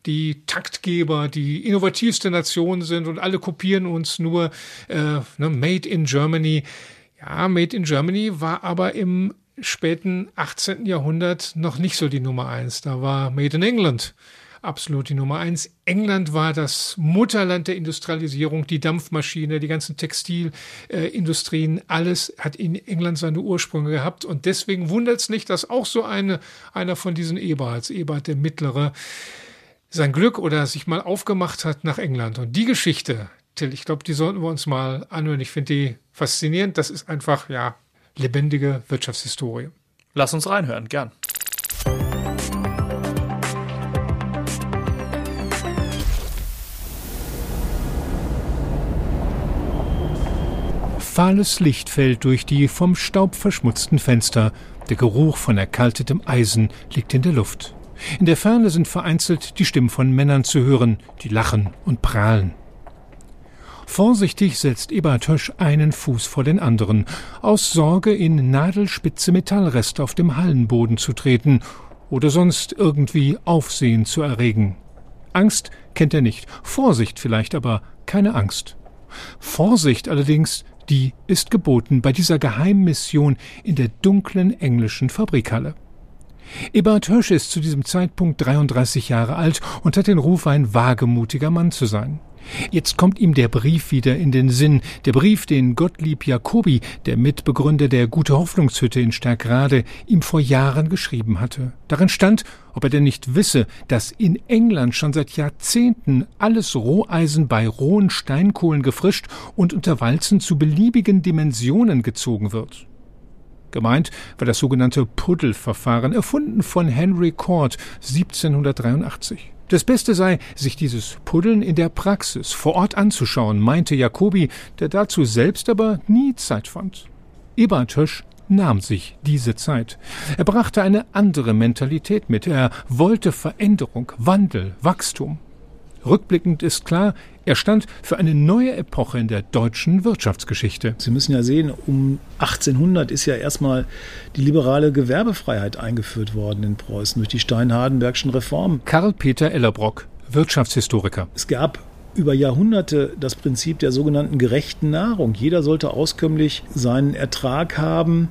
die Taktgeber, die innovativste Nation sind und alle kopieren uns nur äh, ne, Made in Germany. Ja, Made in Germany war aber im späten 18. Jahrhundert noch nicht so die Nummer eins. Da war Made in England absolut die Nummer eins. England war das Mutterland der Industrialisierung, die Dampfmaschine, die ganzen Textilindustrien, äh, alles hat in England seine Ursprünge gehabt. Und deswegen wundert es nicht, dass auch so eine, einer von diesen Eberhards, Eberhard der Mittlere, sein Glück oder sich mal aufgemacht hat nach England. Und die Geschichte, Till, ich glaube, die sollten wir uns mal anhören. Ich finde die faszinierend. Das ist einfach, ja, lebendige Wirtschaftshistorie. Lass uns reinhören, gern. Fahles Licht fällt durch die vom Staub verschmutzten Fenster. Der Geruch von erkaltetem Eisen liegt in der Luft. In der Ferne sind vereinzelt die Stimmen von Männern zu hören, die lachen und prahlen. Vorsichtig setzt Eberhard Hösch einen Fuß vor den anderen, aus Sorge in nadelspitze Metallreste auf dem Hallenboden zu treten oder sonst irgendwie Aufsehen zu erregen. Angst kennt er nicht, Vorsicht vielleicht, aber keine Angst. Vorsicht allerdings, die ist geboten bei dieser Geheimmission in der dunklen englischen Fabrikhalle. Eberhard Hirsch ist zu diesem Zeitpunkt 33 Jahre alt und hat den Ruf, ein wagemutiger Mann zu sein. Jetzt kommt ihm der Brief wieder in den Sinn, der Brief, den Gottlieb Jacobi, der Mitbegründer der Gute Hoffnungshütte in Stärkrade, ihm vor Jahren geschrieben hatte. Darin stand, ob er denn nicht wisse, dass in England schon seit Jahrzehnten alles Roheisen bei rohen Steinkohlen gefrischt und unter Walzen zu beliebigen Dimensionen gezogen wird. Gemeint war das sogenannte Puddelverfahren, erfunden von Henry Cord 1783. Das Beste sei, sich dieses Puddeln in der Praxis vor Ort anzuschauen, meinte Jacobi, der dazu selbst aber nie Zeit fand. Eberhard Hösch nahm sich diese Zeit. Er brachte eine andere Mentalität mit. Er wollte Veränderung, Wandel, Wachstum. Rückblickend ist klar, er stand für eine neue Epoche in der deutschen Wirtschaftsgeschichte. Sie müssen ja sehen, um 1800 ist ja erstmal die liberale Gewerbefreiheit eingeführt worden in Preußen durch die Stein-Hardenbergschen Reformen. Karl-Peter Ellerbrock, Wirtschaftshistoriker. Es gab über Jahrhunderte das Prinzip der sogenannten gerechten Nahrung. Jeder sollte auskömmlich seinen Ertrag haben.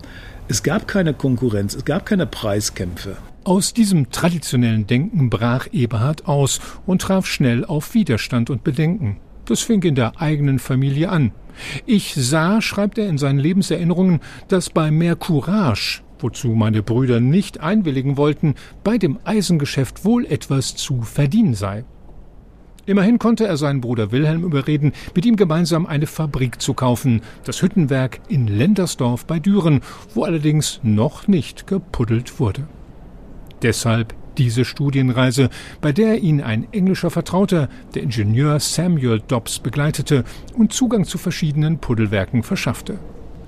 Es gab keine Konkurrenz, es gab keine Preiskämpfe. Aus diesem traditionellen Denken brach Eberhard aus und traf schnell auf Widerstand und Bedenken. Das fing in der eigenen Familie an. Ich sah, schreibt er in seinen Lebenserinnerungen, dass bei mehr Courage, wozu meine Brüder nicht einwilligen wollten, bei dem Eisengeschäft wohl etwas zu verdienen sei. Immerhin konnte er seinen Bruder Wilhelm überreden, mit ihm gemeinsam eine Fabrik zu kaufen, das Hüttenwerk in Lendersdorf bei Düren, wo allerdings noch nicht gepuddelt wurde. Deshalb diese Studienreise, bei der ihn ein englischer Vertrauter, der Ingenieur Samuel Dobbs, begleitete und Zugang zu verschiedenen Puddelwerken verschaffte.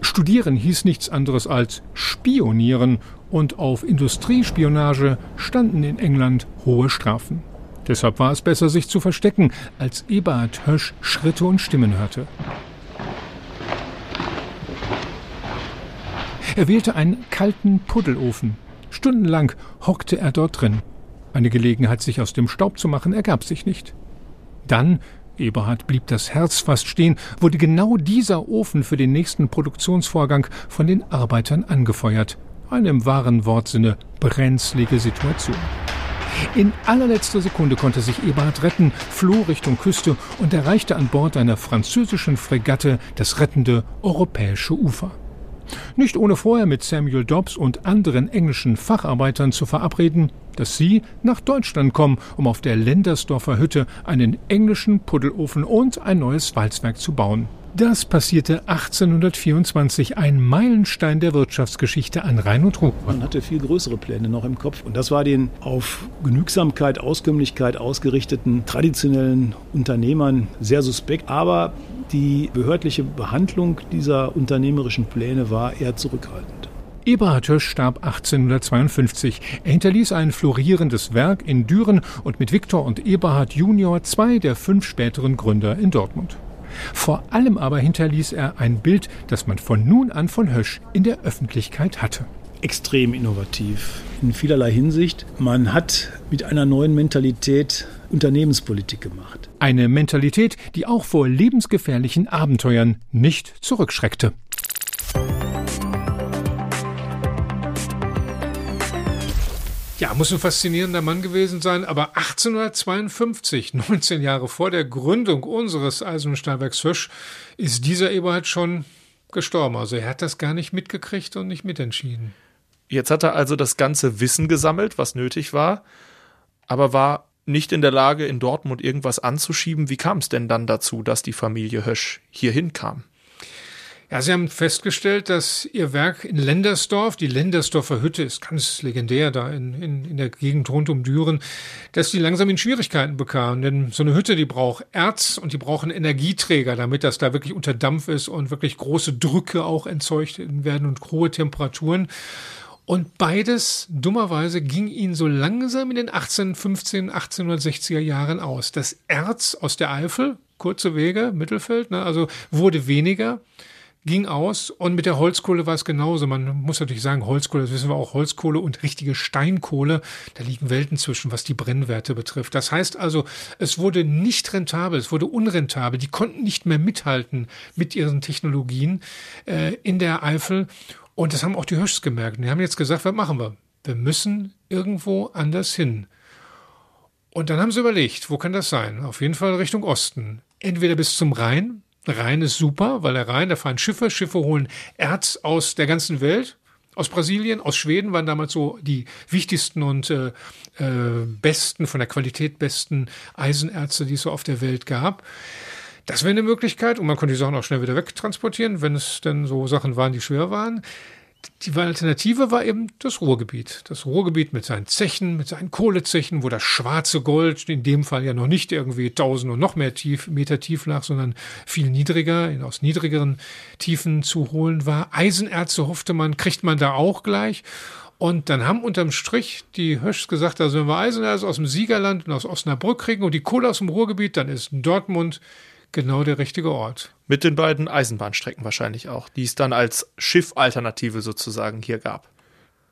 Studieren hieß nichts anderes als spionieren und auf Industriespionage standen in England hohe Strafen. Deshalb war es besser, sich zu verstecken, als Eberhard Hösch Schritte und Stimmen hörte. Er wählte einen kalten Puddelofen, Stundenlang hockte er dort drin. Eine Gelegenheit, sich aus dem Staub zu machen, ergab sich nicht. Dann, Eberhard blieb das Herz fast stehen, wurde genau dieser Ofen für den nächsten Produktionsvorgang von den Arbeitern angefeuert. Eine im wahren Wortsinne brenzlige Situation. In allerletzter Sekunde konnte sich Eberhard retten, floh Richtung Küste und erreichte an Bord einer französischen Fregatte das rettende europäische Ufer. Nicht ohne vorher mit Samuel Dobbs und anderen englischen Facharbeitern zu verabreden, dass sie nach Deutschland kommen, um auf der Lendersdorfer Hütte einen englischen Puddelofen und ein neues Walzwerk zu bauen. Das passierte 1824, ein Meilenstein der Wirtschaftsgeschichte an Rhein und Ruhr. Man hatte viel größere Pläne noch im Kopf und das war den auf Genügsamkeit, Auskömmlichkeit ausgerichteten traditionellen Unternehmern sehr suspekt, aber die behördliche Behandlung dieser unternehmerischen Pläne war eher zurückhaltend. Eberhard Hösch starb 1852. Er hinterließ ein florierendes Werk in Düren und mit Viktor und Eberhard Junior zwei der fünf späteren Gründer in Dortmund. Vor allem aber hinterließ er ein Bild, das man von nun an von Hösch in der Öffentlichkeit hatte. Extrem innovativ in vielerlei Hinsicht. Man hat mit einer neuen Mentalität Unternehmenspolitik gemacht. Eine Mentalität, die auch vor lebensgefährlichen Abenteuern nicht zurückschreckte. Ja, muss ein faszinierender Mann gewesen sein, aber 1852, 19 Jahre vor der Gründung unseres Eisen- und Stahlwerks Hösch, ist dieser Eberhard schon gestorben. Also er hat das gar nicht mitgekriegt und nicht mitentschieden. Jetzt hat er also das ganze Wissen gesammelt, was nötig war, aber war nicht in der Lage, in Dortmund irgendwas anzuschieben. Wie kam es denn dann dazu, dass die Familie Hösch hierhin kam? Ja, Sie haben festgestellt, dass Ihr Werk in Lendersdorf, die Lendersdorfer Hütte ist ganz legendär da in, in, in der Gegend rund um Düren, dass die langsam in Schwierigkeiten bekamen. Denn so eine Hütte, die braucht Erz und die brauchen Energieträger, damit das da wirklich unter Dampf ist und wirklich große Drücke auch entzeugt werden und hohe Temperaturen. Und beides, dummerweise, ging ihnen so langsam in den 1815, 1860er Jahren aus. Das Erz aus der Eifel, kurze Wege, Mittelfeld, ne, also wurde weniger ging aus und mit der Holzkohle war es genauso. Man muss natürlich sagen, Holzkohle, das wissen wir auch, Holzkohle und richtige Steinkohle, da liegen Welten zwischen, was die Brennwerte betrifft. Das heißt also, es wurde nicht rentabel, es wurde unrentabel. Die konnten nicht mehr mithalten mit ihren Technologien äh, in der Eifel. Und das haben auch die Hirschs gemerkt. die haben jetzt gesagt, was machen wir? Wir müssen irgendwo anders hin. Und dann haben sie überlegt, wo kann das sein? Auf jeden Fall Richtung Osten. Entweder bis zum Rhein, Rhein ist super, weil der Rhein, da fahren Schiffe, Schiffe holen Erz aus der ganzen Welt, aus Brasilien, aus Schweden waren damals so die wichtigsten und äh, äh, besten, von der Qualität besten Eisenerze, die es so auf der Welt gab. Das wäre eine Möglichkeit und man konnte die Sachen auch schnell wieder wegtransportieren, wenn es denn so Sachen waren, die schwer waren. Die Alternative war eben das Ruhrgebiet. Das Ruhrgebiet mit seinen Zechen, mit seinen Kohlezechen, wo das schwarze Gold in dem Fall ja noch nicht irgendwie tausend und noch mehr tief, Meter tief lag, sondern viel niedriger, aus niedrigeren Tiefen zu holen war. Eisenerze hoffte man, kriegt man da auch gleich. Und dann haben unterm Strich die Höschs gesagt, also wenn wir Eisenerz aus dem Siegerland und aus Osnabrück kriegen und die Kohle aus dem Ruhrgebiet, dann ist Dortmund genau der richtige Ort. Mit den beiden Eisenbahnstrecken wahrscheinlich auch, die es dann als Schiffalternative sozusagen hier gab.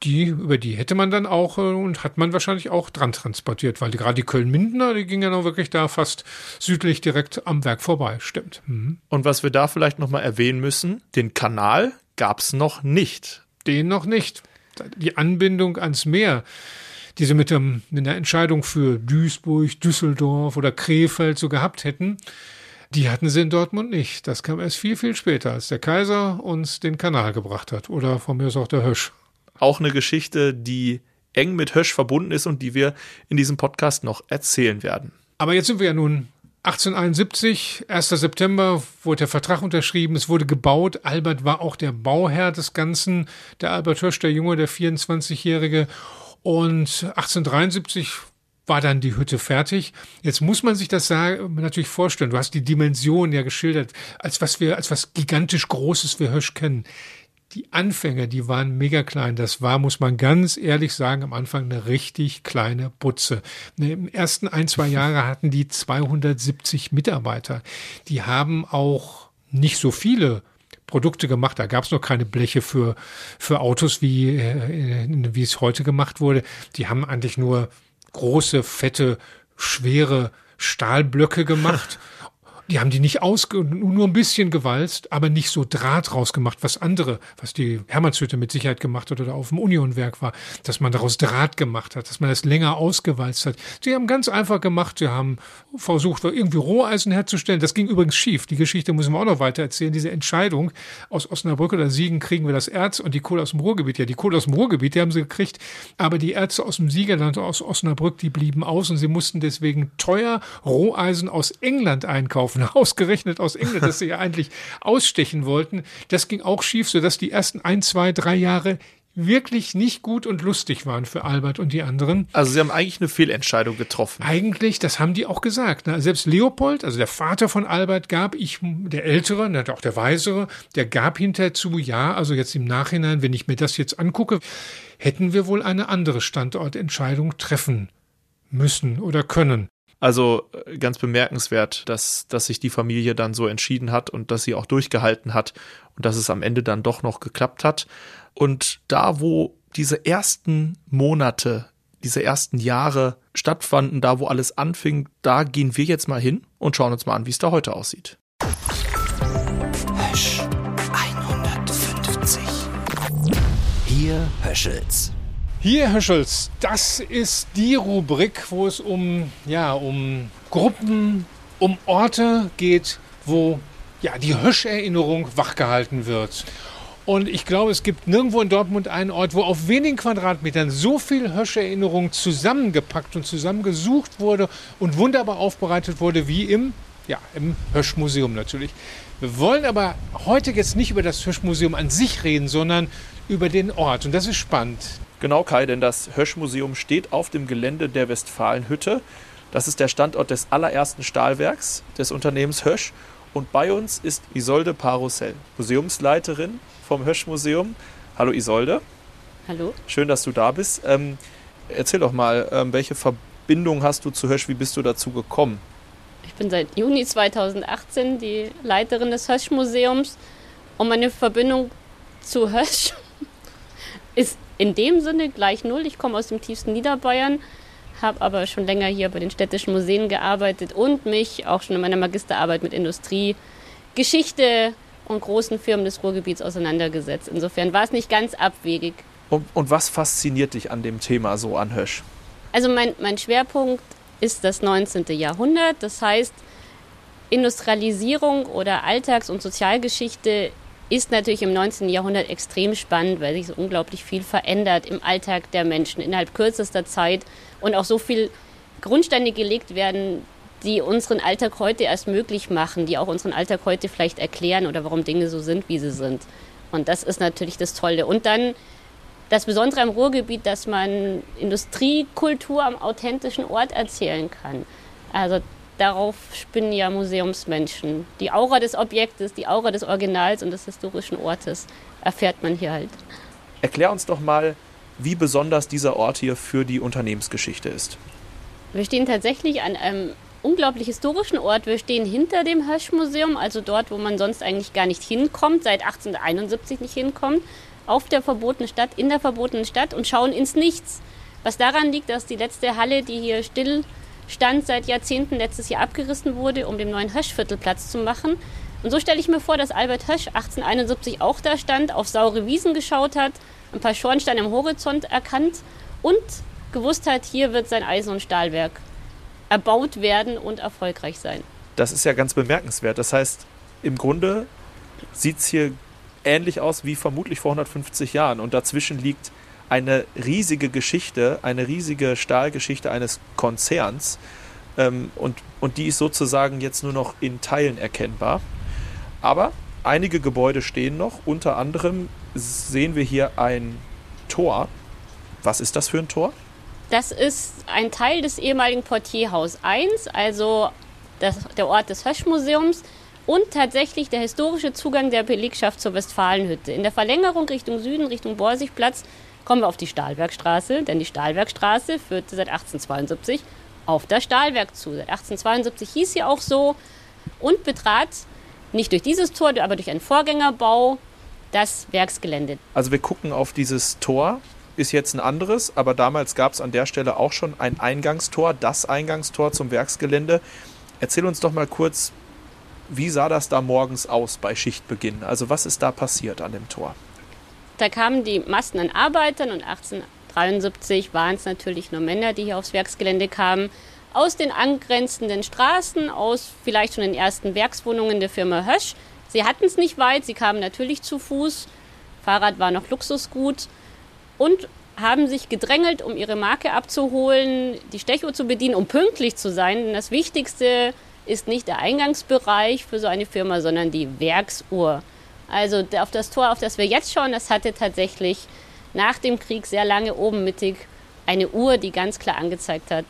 Die, über die hätte man dann auch äh, und hat man wahrscheinlich auch dran transportiert, weil die, gerade die Köln-Mindener, die ging ja noch wirklich da fast südlich direkt am Werk vorbei, stimmt. Mhm. Und was wir da vielleicht nochmal erwähnen müssen, den Kanal gab es noch nicht. Den noch nicht. Die Anbindung ans Meer, die sie mit, dem, mit der Entscheidung für Duisburg, Düsseldorf oder Krefeld so gehabt hätten, die hatten sie in Dortmund nicht. Das kam erst viel, viel später, als der Kaiser uns den Kanal gebracht hat. Oder von mir ist auch der Hösch. Auch eine Geschichte, die eng mit Hösch verbunden ist und die wir in diesem Podcast noch erzählen werden. Aber jetzt sind wir ja nun 1871, 1. September wurde der Vertrag unterschrieben, es wurde gebaut. Albert war auch der Bauherr des Ganzen, der Albert Hösch, der Junge, der 24-Jährige. Und 1873 war dann die Hütte fertig. Jetzt muss man sich das natürlich vorstellen. Du hast die Dimension ja geschildert, als was wir, als was gigantisch Großes wir Hösch kennen. Die Anfänge, die waren mega klein. Das war, muss man ganz ehrlich sagen, am Anfang eine richtig kleine Butze. Ne, Im ersten ein, zwei Jahre hatten die 270 Mitarbeiter. Die haben auch nicht so viele Produkte gemacht. Da gab es noch keine Bleche für, für Autos, wie, äh, wie es heute gemacht wurde. Die haben eigentlich nur große, fette, schwere Stahlblöcke gemacht. Die haben die nicht ausge, nur ein bisschen gewalzt, aber nicht so Draht rausgemacht, was andere, was die Hermannshütte mit Sicherheit gemacht hat oder auf dem Unionwerk war, dass man daraus Draht gemacht hat, dass man das länger ausgewalzt hat. Sie haben ganz einfach gemacht, sie haben versucht, irgendwie Roheisen herzustellen. Das ging übrigens schief. Die Geschichte müssen wir auch noch weiter erzählen. Diese Entscheidung aus Osnabrück oder Siegen kriegen wir das Erz und die Kohle aus dem Ruhrgebiet. Ja, die Kohle aus dem Ruhrgebiet, die haben sie gekriegt, aber die Erze aus dem Siegerland, aus Osnabrück, die blieben aus und sie mussten deswegen teuer Roheisen aus England einkaufen, ausgerechnet aus England, das sie ja eigentlich ausstechen wollten. Das ging auch schief, sodass die ersten ein, zwei, drei Jahre wirklich nicht gut und lustig waren für Albert und die anderen. Also sie haben eigentlich eine Fehlentscheidung getroffen. Eigentlich, das haben die auch gesagt. Ne? Selbst Leopold, also der Vater von Albert, gab ich, der Ältere, ne, auch der Weisere, der gab hinterher zu, ja, also jetzt im Nachhinein, wenn ich mir das jetzt angucke, hätten wir wohl eine andere Standortentscheidung treffen müssen oder können. Also äh, ganz bemerkenswert, dass, dass sich die Familie dann so entschieden hat und dass sie auch durchgehalten hat und dass es am Ende dann doch noch geklappt hat. Und da, wo diese ersten Monate, diese ersten Jahre stattfanden, da, wo alles anfing, da gehen wir jetzt mal hin und schauen uns mal an, wie es da heute aussieht. Hösch 150. Hier Höschels. Hier, Höschels, das ist die Rubrik, wo es um, ja, um Gruppen, um Orte geht, wo ja, die Hösch-Erinnerung wachgehalten wird. Und ich glaube, es gibt nirgendwo in Dortmund einen Ort, wo auf wenigen Quadratmetern so viel Hösch-Erinnerung zusammengepackt und zusammengesucht wurde und wunderbar aufbereitet wurde wie im, ja, im Hösch-Museum natürlich. Wir wollen aber heute jetzt nicht über das Hösch-Museum an sich reden, sondern über den Ort. Und das ist spannend. Genau, Kai, denn das Hösch-Museum steht auf dem Gelände der Westfalenhütte. Das ist der Standort des allerersten Stahlwerks des Unternehmens Hösch. Und bei uns ist Isolde Parussell, Museumsleiterin vom Hösch-Museum. Hallo Isolde. Hallo. Schön, dass du da bist. Ähm, erzähl doch mal, ähm, welche Verbindung hast du zu Hösch? Wie bist du dazu gekommen? Ich bin seit Juni 2018 die Leiterin des Hösch-Museums. Und meine Verbindung zu Hösch ist in dem Sinne gleich null. Ich komme aus dem tiefsten Niederbayern, habe aber schon länger hier bei den städtischen Museen gearbeitet und mich auch schon in meiner Magisterarbeit mit Industrie, Geschichte und großen Firmen des Ruhrgebiets auseinandergesetzt. Insofern war es nicht ganz abwegig. Und, und was fasziniert dich an dem Thema so an Hösch? Also mein, mein Schwerpunkt ist das 19. Jahrhundert. Das heißt, Industrialisierung oder Alltags- und Sozialgeschichte ist natürlich im 19. Jahrhundert extrem spannend, weil sich so unglaublich viel verändert im Alltag der Menschen innerhalb kürzester Zeit und auch so viel Grundsteine gelegt werden, die unseren Alltag heute erst möglich machen, die auch unseren Alltag heute vielleicht erklären oder warum Dinge so sind, wie sie sind. Und das ist natürlich das Tolle. Und dann das Besondere am Ruhrgebiet, dass man Industriekultur am authentischen Ort erzählen kann. Also darauf spinnen ja Museumsmenschen. Die Aura des Objektes, die Aura des Originals und des historischen Ortes erfährt man hier halt. Erklär uns doch mal, wie besonders dieser Ort hier für die Unternehmensgeschichte ist. Wir stehen tatsächlich an einem unglaublich historischen Ort. Wir stehen hinter dem Hösch-Museum, also dort, wo man sonst eigentlich gar nicht hinkommt, seit 1871 nicht hinkommt, auf der verbotenen Stadt, in der verbotenen Stadt und schauen ins Nichts. Was daran liegt, dass die letzte Halle, die hier still stand, seit Jahrzehnten letztes Jahr abgerissen wurde, um dem neuen Höschviertel Platz zu machen. Und so stelle ich mir vor, dass Albert Hösch 1871 auch da stand, auf saure Wiesen geschaut hat, ein paar Schornsteine am Horizont erkannt und gewusst hat, hier wird sein Eisen- und Stahlwerk erbaut werden und erfolgreich sein. Das ist ja ganz bemerkenswert. Das heißt, im Grunde sieht es hier ähnlich aus wie vermutlich vor 150 Jahren. Und dazwischen liegt eine riesige Geschichte, eine riesige Stahlgeschichte eines Konzerns. Ähm, und, und die ist sozusagen jetzt nur noch in Teilen erkennbar. Aber einige Gebäude stehen noch. Unter anderem sehen wir hier ein Tor. Was ist das für ein Tor? Das ist ein Teil des ehemaligen Portierhaus 1, also das, der Ort des Hösch-Museums und tatsächlich der historische Zugang der Belegschaft zur Westfalenhütte. In der Verlängerung Richtung Süden, Richtung Borsigplatz, kommen wir auf die Stahlwerkstraße, denn die Stahlwerkstraße führte seit 1872 auf das Stahlwerk zu. Seit 1872 hieß sie auch so und betrat nicht durch dieses Tor, aber durch einen Vorgängerbau das Werksgelände. Also wir gucken auf dieses Tor, ist jetzt ein anderes, aber damals gab es an der Stelle auch schon ein Eingangstor, das Eingangstor zum Werksgelände. Erzähl uns doch mal kurz, Wie sah das da morgens aus bei Schichtbeginn? Also was ist da passiert an dem Tor? Da kamen die Massen an Arbeitern und 1873 waren es natürlich nur Männer, die hier aufs Werksgelände kamen, aus den angrenzenden Straßen, aus vielleicht schon den ersten Werkswohnungen der Firma Hösch. Sie hatten es nicht weit, sie kamen natürlich zu Fuß, Fahrrad war noch Luxusgut und haben sich gedrängelt, um ihre Marke abzuholen, die Stechuhr zu bedienen, um pünktlich zu sein. Denn das Wichtigste ist nicht der Eingangsbereich für so eine Firma, sondern die Werksuhr. Also auf das Tor, auf das wir jetzt schauen, das hatte tatsächlich nach dem Krieg sehr lange oben mittig eine Uhr, die ganz klar angezeigt hat,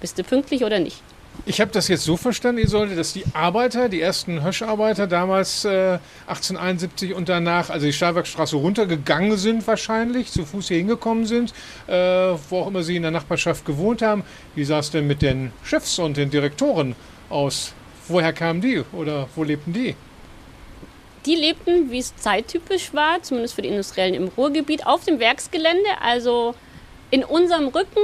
bist du pünktlich oder nicht. Ich habe das jetzt so verstanden, Isolde, dass die Arbeiter, die ersten Höscharbeiter damals äh, 1871 und danach, also die Stahlwerkstraße runtergegangen sind wahrscheinlich, zu Fuß hier hingekommen sind, äh, wo auch immer sie in der Nachbarschaft gewohnt haben. Wie sah es denn mit den Chefs und den Direktoren aus? Woher kamen die oder wo lebten die? Die lebten, wie es zeittypisch war, zumindest für die Industriellen im Ruhrgebiet, auf dem Werksgelände. Also in unserem Rücken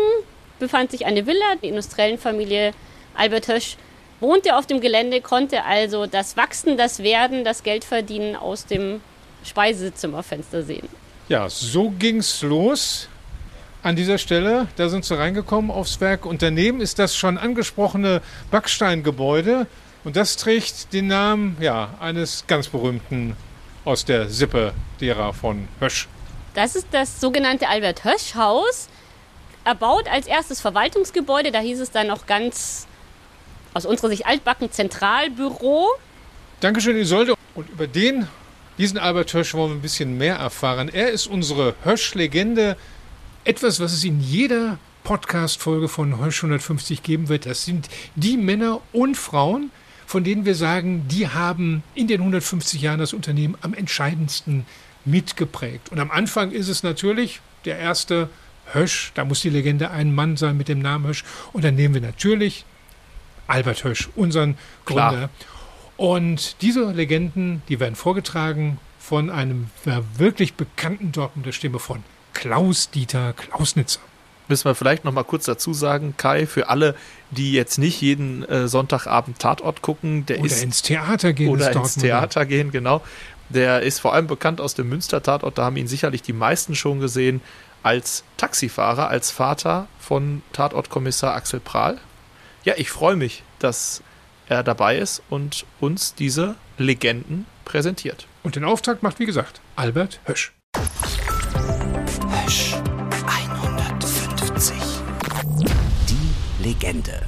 befand sich eine Villa. Die Industriellenfamilie Albert Hösch wohnte auf dem Gelände, konnte also das Wachsen, das Werden, das Geldverdienen aus dem Speisezimmerfenster sehen. Ja, so ging's los. An dieser Stelle, da sind sie reingekommen aufs Werk und daneben ist das schon angesprochene Backsteingebäude und das trägt den Namen ja, eines ganz berühmten aus der Sippe derer von Hösch. Das ist das sogenannte Albert Hösch Haus, erbaut als erstes Verwaltungsgebäude, da hieß es dann noch ganz aus unserer Sicht altbacken Zentralbüro. Dankeschön, Isolde. Und über den, diesen Albert Hösch wollen wir ein bisschen mehr erfahren. Er ist unsere Hösch-Legende. Etwas, was es in jeder Podcast-Folge von Hösch 150 geben wird, das sind die Männer und Frauen, von denen wir sagen, die haben in den 150 Jahren das Unternehmen am entscheidendsten mitgeprägt. Und am Anfang ist es natürlich der erste Hösch, da muss die Legende ein Mann sein mit dem Namen Hösch. Und dann nehmen wir natürlich Albert Hösch, unseren Gründer. Klar. Und diese Legenden, die werden vorgetragen von einem wirklich bekannten Dortmunder Stimme von Klaus-Dieter Klausnitzer. Müssen wir vielleicht noch mal kurz dazu sagen, Kai, für alle, die jetzt nicht jeden äh, Sonntagabend Tatort gucken, der oder ist ins Theater gehen, oder ins Theater gehen, genau. Der ist vor allem bekannt aus dem Münster Tatort. Da haben ihn sicherlich die meisten schon gesehen als Taxifahrer, als Vater von Tatortkommissar Axel Prahl. Ja, ich freue mich, dass er dabei ist und uns diese Legenden präsentiert. Und den Auftakt macht, wie gesagt, Albert. Hösch Legende.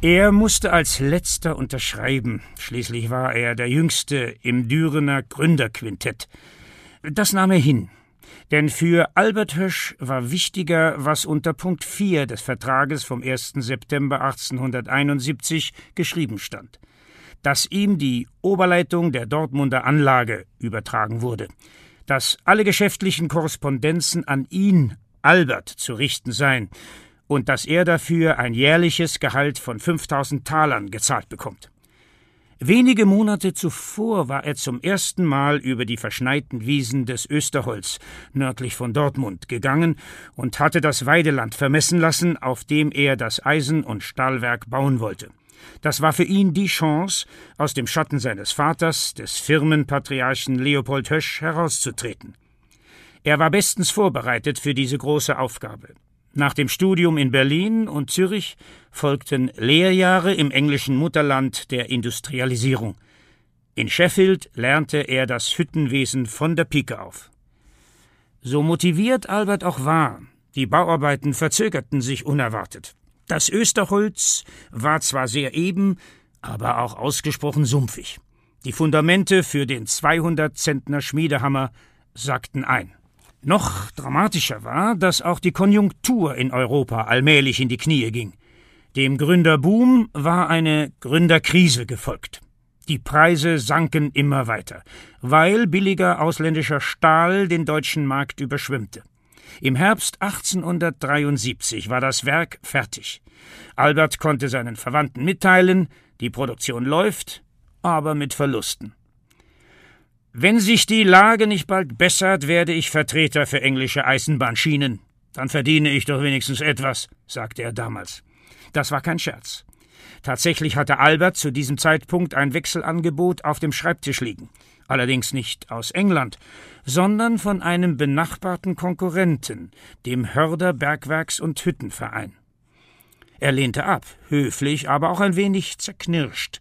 Er musste als letzter unterschreiben. Schließlich war er der Jüngste im Dürener Gründerquintett. Das nahm er hin. Denn für Albert Hösch war wichtiger, was unter Punkt 4 des Vertrages vom 1. September 1871 geschrieben stand, dass ihm die Oberleitung der Dortmunder Anlage übertragen wurde, dass alle geschäftlichen Korrespondenzen an ihn, Albert, zu richten seien und dass er dafür ein jährliches Gehalt von 5000 Talern gezahlt bekommt. Wenige Monate zuvor war er zum ersten Mal über die verschneiten Wiesen des Österholz nördlich von Dortmund gegangen und hatte das Weideland vermessen lassen, auf dem er das Eisen- und Stahlwerk bauen wollte. Das war für ihn die Chance, aus dem Schatten seines Vaters, des Firmenpatriarchen Leopold Hösch, herauszutreten. Er war bestens vorbereitet für diese große Aufgabe. Nach dem Studium in Berlin und Zürich folgten Lehrjahre im englischen Mutterland der Industrialisierung. In Sheffield lernte er das Hüttenwesen von der Pike auf. So motiviert Albert auch war, die Bauarbeiten verzögerten sich unerwartet. Das Österholz war zwar sehr eben, aber auch ausgesprochen sumpfig. Die Fundamente für den 200 Zentner Schmiedehammer sackten ein. Noch dramatischer war, dass auch die Konjunktur in Europa allmählich in die Knie ging. Dem Gründerboom war eine Gründerkrise gefolgt. Die Preise sanken immer weiter, weil billiger ausländischer Stahl den deutschen Markt überschwemmte. Im Herbst 1873 war das Werk fertig. Albert konnte seinen Verwandten mitteilen, die Produktion läuft, aber mit Verlusten. Wenn sich die Lage nicht bald bessert, werde ich Vertreter für englische Eisenbahnschienen. Dann verdiene ich doch wenigstens etwas, sagte er damals. Das war kein Scherz. Tatsächlich hatte Albert zu diesem Zeitpunkt ein Wechselangebot auf dem Schreibtisch liegen. Allerdings nicht aus England, sondern von einem benachbarten Konkurrenten, dem Hörder Bergwerks- und Hüttenverein. Er lehnte ab, höflich, aber auch ein wenig zerknirscht,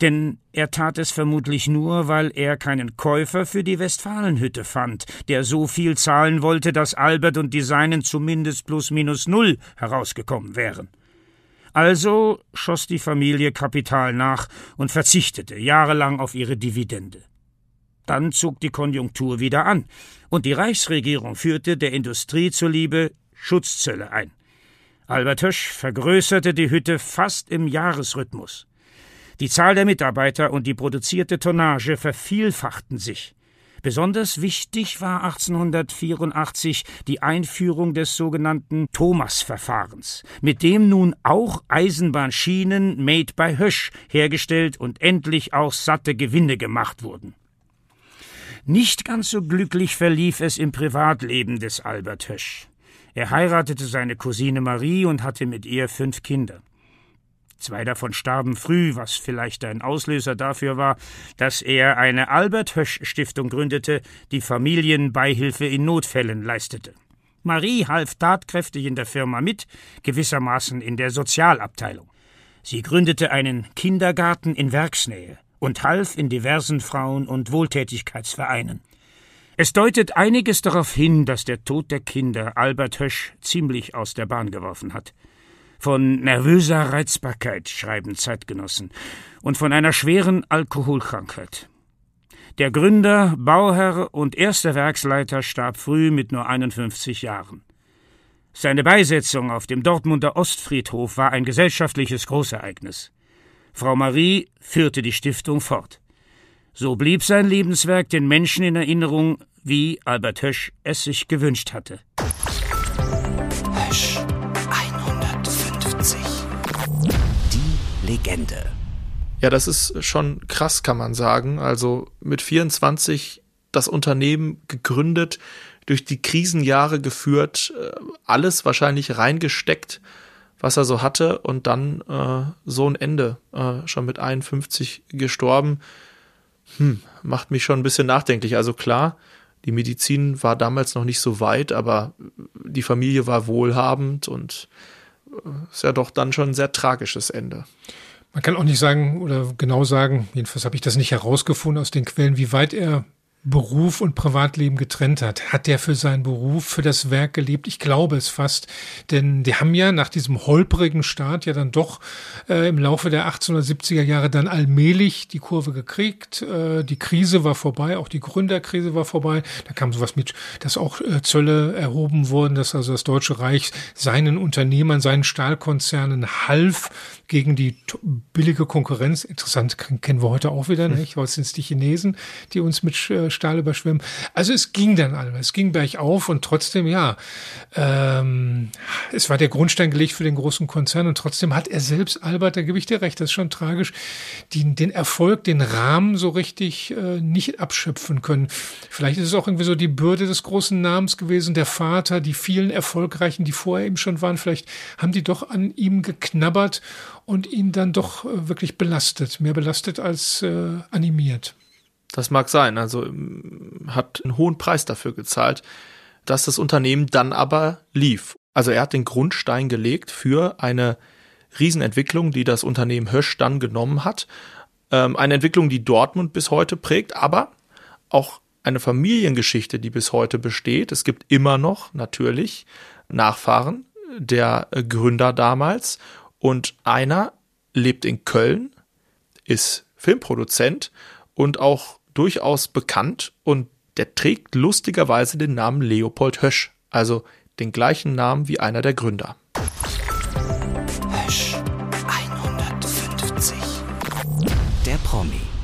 denn er tat es vermutlich nur, weil er keinen Käufer für die Westfalenhütte fand, der so viel zahlen wollte, dass Albert und die Seinen zumindest plus minus null herausgekommen wären. Also schoss die Familie Kapital nach und verzichtete jahrelang auf ihre Dividende. Dann zog die Konjunktur wieder an, und die Reichsregierung führte der Industrie zuliebe Schutzzölle ein. Albert Hösch vergrößerte die Hütte fast im Jahresrhythmus. Die Zahl der Mitarbeiter und die produzierte Tonnage vervielfachten sich. Besonders wichtig war 1884 die Einführung des sogenannten Thomas-Verfahrens, mit dem nun auch Eisenbahnschienen made by Hösch hergestellt und endlich auch satte Gewinne gemacht wurden. Nicht ganz so glücklich verlief es im Privatleben des Albert Hösch. Er heiratete seine Cousine Marie und hatte mit ihr fünf Kinder. Zwei davon starben früh, was vielleicht ein Auslöser dafür war, dass er eine Albert Hösch Stiftung gründete, die Familienbeihilfe in Notfällen leistete. Marie half tatkräftig in der Firma mit, gewissermaßen in der Sozialabteilung. Sie gründete einen Kindergarten in Werksnähe und half in diversen Frauen- und Wohltätigkeitsvereinen. Es deutet einiges darauf hin, dass der Tod der Kinder Albert Hösch ziemlich aus der Bahn geworfen hat. Von nervöser Reizbarkeit schreiben Zeitgenossen und von einer schweren Alkoholkrankheit. Der Gründer, Bauherr und erster Werksleiter starb früh mit nur 51 Jahren. Seine Beisetzung auf dem Dortmunder Ostfriedhof war ein gesellschaftliches Großereignis. Frau Marie führte die Stiftung fort. So blieb sein Lebenswerk den Menschen in Erinnerung, wie Albert Hösch es sich gewünscht hatte. Hösch 150. Die Legende. Ja, das ist schon krass, kann man sagen. Also mit 24 das Unternehmen gegründet, durch die Krisenjahre geführt, äh, alles wahrscheinlich reingesteckt, was er so hatte und dann äh, so ein Ende, äh, schon mit 51 gestorben hm, macht mich schon ein bisschen nachdenklich. Also klar, die Medizin war damals noch nicht so weit, aber die Familie war wohlhabend und äh, ist ja doch dann schon ein sehr tragisches Ende. Man kann auch nicht sagen oder genau sagen, jedenfalls habe ich das nicht herausgefunden aus den Quellen, wie weit er Beruf und Privatleben getrennt hat. Hat der für seinen Beruf, für das Werk gelebt? Ich glaube es fast. Denn die haben ja nach diesem holprigen Start ja dann doch äh, im Laufe der 1870er Jahre dann allmählich die Kurve gekriegt. Äh, die Krise war vorbei, auch die Gründerkrise war vorbei. Da kam sowas mit, dass auch äh, Zölle erhoben wurden, dass also das Deutsche Reich seinen Unternehmern, seinen Stahlkonzernen half gegen die billige Konkurrenz. Interessant, kennen wir heute auch wieder, nicht? Weil es sind die Chinesen, die uns mit äh, Stahl überschwemmen. Also es ging dann alles, es ging bergauf und trotzdem, ja, ähm, es war der Grundstein gelegt für den großen Konzern und trotzdem hat er selbst, Albert, da gebe ich dir recht, das ist schon tragisch, die, den Erfolg, den Rahmen so richtig äh, nicht abschöpfen können. Vielleicht ist es auch irgendwie so die Bürde des großen Namens gewesen, der Vater, die vielen Erfolgreichen, die vorher eben schon waren, vielleicht haben die doch an ihm geknabbert und ihn dann doch äh, wirklich belastet, mehr belastet als äh, animiert. Das mag sein. Also ähm, hat einen hohen Preis dafür gezahlt, dass das Unternehmen dann aber lief. Also er hat den Grundstein gelegt für eine Riesenentwicklung, die das Unternehmen Hösch dann genommen hat. Ähm, eine Entwicklung, die Dortmund bis heute prägt, aber auch eine Familiengeschichte, die bis heute besteht. Es gibt immer noch natürlich Nachfahren der Gründer damals und einer lebt in Köln, ist Filmproduzent und auch durchaus bekannt und der trägt lustigerweise den Namen Leopold Hösch, also den gleichen Namen wie einer der Gründer. Hösch 150. Der Promi.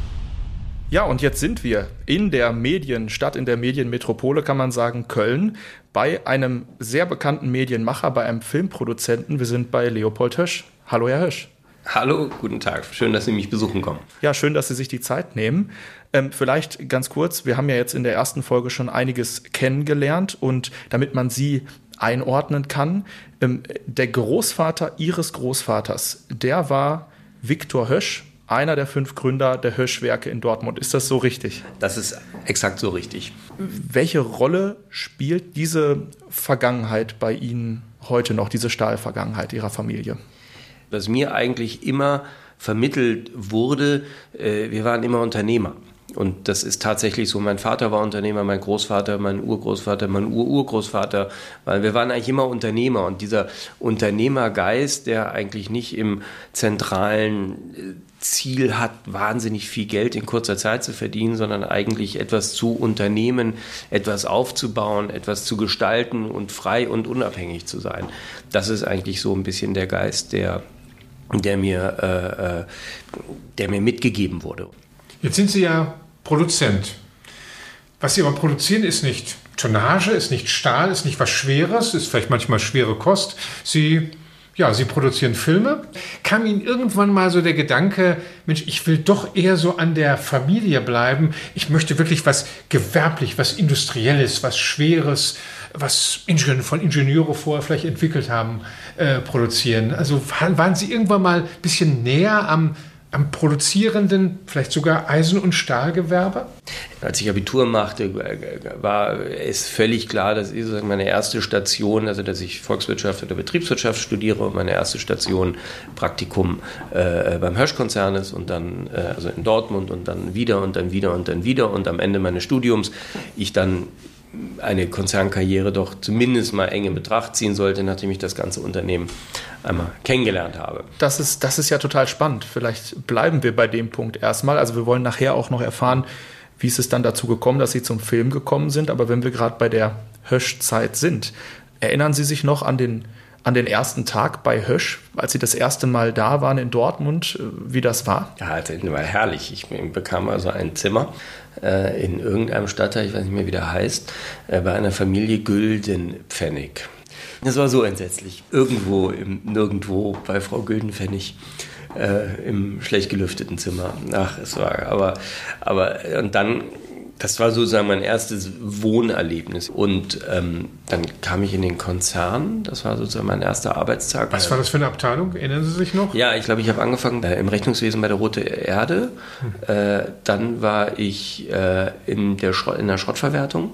Ja, und jetzt sind wir in der Medienstadt, in der Medienmetropole, kann man sagen, Köln, bei einem sehr bekannten Medienmacher, bei einem Filmproduzenten. Wir sind bei Leopold Hösch. Hallo, Herr Hösch. Hallo, guten Tag. Schön, dass Sie mich besuchen kommen. Ja, schön, dass Sie sich die Zeit nehmen. Ähm, vielleicht ganz kurz, wir haben ja jetzt in der ersten Folge schon einiges kennengelernt und damit man Sie einordnen kann, ähm, der Großvater Ihres Großvaters, der war Viktor Hösch, einer der fünf Gründer der Höschwerke in Dortmund. Ist das so richtig? Das ist exakt so richtig. Welche Rolle spielt diese Vergangenheit bei Ihnen heute noch, diese Stahlvergangenheit Ihrer Familie? Was mir eigentlich immer vermittelt wurde, äh, wir waren immer Unternehmer. Und das ist tatsächlich so. Mein Vater war Unternehmer, mein Großvater, mein Urgroßvater, mein Ururgroßvater, weil wir waren eigentlich immer Unternehmer. Und dieser Unternehmergeist, der eigentlich nicht im zentralen äh, Ziel hat, wahnsinnig viel Geld in kurzer Zeit zu verdienen, sondern eigentlich etwas zu unternehmen, etwas aufzubauen, etwas zu gestalten und frei und unabhängig zu sein. Das ist eigentlich so ein bisschen der Geist, der, der, mir, äh, äh der mir mitgegeben wurde. Jetzt sind Sie ja Produzent. Was Sie aber produzieren, ist nicht Tonnage, ist nicht Stahl, ist nicht was Schweres, ist vielleicht manchmal schwere Kost. Sie, ja, Sie produzieren Filme. Kam Ihnen irgendwann mal so der Gedanke, Mensch, ich will doch eher so an der Familie bleiben. Ich möchte wirklich was gewerblich, was Industrielles, was Schweres, was Ingenieur, von Ingenieure vorher vielleicht entwickelt haben, äh, produzieren. Also waren Sie irgendwann mal ein bisschen näher am am produzierenden, vielleicht sogar Eisen- und Stahlgewerbe? Als ich Abitur machte, war es völlig klar, dass ich meine erste Station, also dass ich Volkswirtschaft oder Betriebswirtschaft studiere und meine erste Station Praktikum äh, beim Hösch-Konzern ist und dann äh, also in Dortmund und dann wieder und dann wieder und dann wieder und am Ende meines Studiums ich dann eine Konzernkarriere doch zumindest mal eng in Betracht ziehen sollte, nachdem ich das ganze Unternehmen einmal kennengelernt habe. Das ist, das ist ja total spannend. Vielleicht bleiben wir bei dem Punkt erstmal. Also wir wollen nachher auch noch erfahren, wie ist es dann dazu gekommen, dass Sie zum Film gekommen sind. Aber wenn wir gerade bei der Hösch-Zeit sind, erinnern Sie sich noch an den, an den ersten Tag bei Hösch, als Sie das erste Mal da waren in Dortmund, wie das war? Ja, das war herrlich. Ich bekam also ein Zimmer äh, in irgendeinem Stadtteil, ich weiß nicht mehr, wie der heißt, äh, bei einer Familie Güldenpfennig. Das war so entsetzlich. Irgendwo, im, nirgendwo bei Frau Güldenpfennig. Äh, im schlecht gelüfteten Zimmer. Ach, es war, aber, aber, und dann das war sozusagen mein erstes Wohnerlebnis. Und ähm, dann kam ich in den Konzern. Das war sozusagen mein erster Arbeitstag. Was war das für eine Abteilung? Erinnern Sie sich noch? Ja, ich glaube, ich habe angefangen äh, im Rechnungswesen bei der Rote Erde. Hm. Äh, dann war ich äh, in, der in der Schrottverwertung.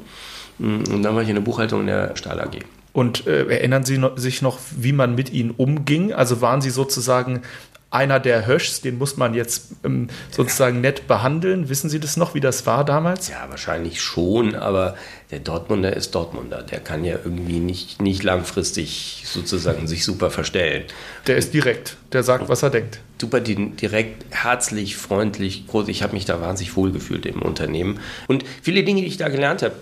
Hm, und dann war ich in der Buchhaltung in der Stahl AG. Und äh, erinnern Sie noch, sich noch, wie man mit Ihnen umging? Also waren Sie sozusagen einer der Höschs, den muss man jetzt ähm, sozusagen nett behandeln. Wissen Sie das noch, wie das war damals? Ja, wahrscheinlich schon, aber der Dortmunder ist Dortmunder. Der kann ja irgendwie nicht, nicht langfristig sozusagen sich super verstellen. Der ist direkt, der sagt, was er denkt. Super direkt, herzlich, freundlich, groß. Ich habe mich da wahnsinnig wohlgefühlt im Unternehmen. Und viele Dinge, die ich da gelernt habe,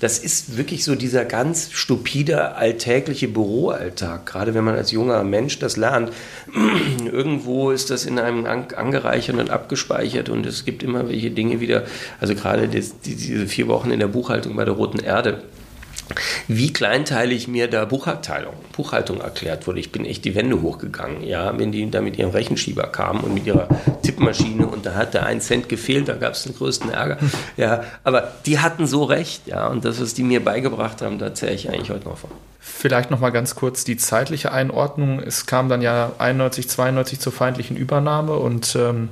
das ist wirklich so dieser ganz stupide, alltägliche Büroalltag. Gerade wenn man als junger Mensch das lernt. Irgendwo ist das in einem angereichert und abgespeichert und es gibt immer welche Dinge wieder. Also gerade das, diese vier Wochen in der Buchhaltung bei der Roten Erde wie kleinteilig mir da Buchhaltung, Buchhaltung erklärt wurde. Ich bin echt die Wände hochgegangen, ja, wenn die da mit ihrem Rechenschieber kamen und mit ihrer Tippmaschine und da hat der ein Cent gefehlt, da gab es den größten Ärger. Ja, aber die hatten so recht, ja, und das, was die mir beigebracht haben, da zähle ich eigentlich heute noch von. Vielleicht noch mal ganz kurz die zeitliche Einordnung. Es kam dann ja 91, 92 zur feindlichen Übernahme und ähm,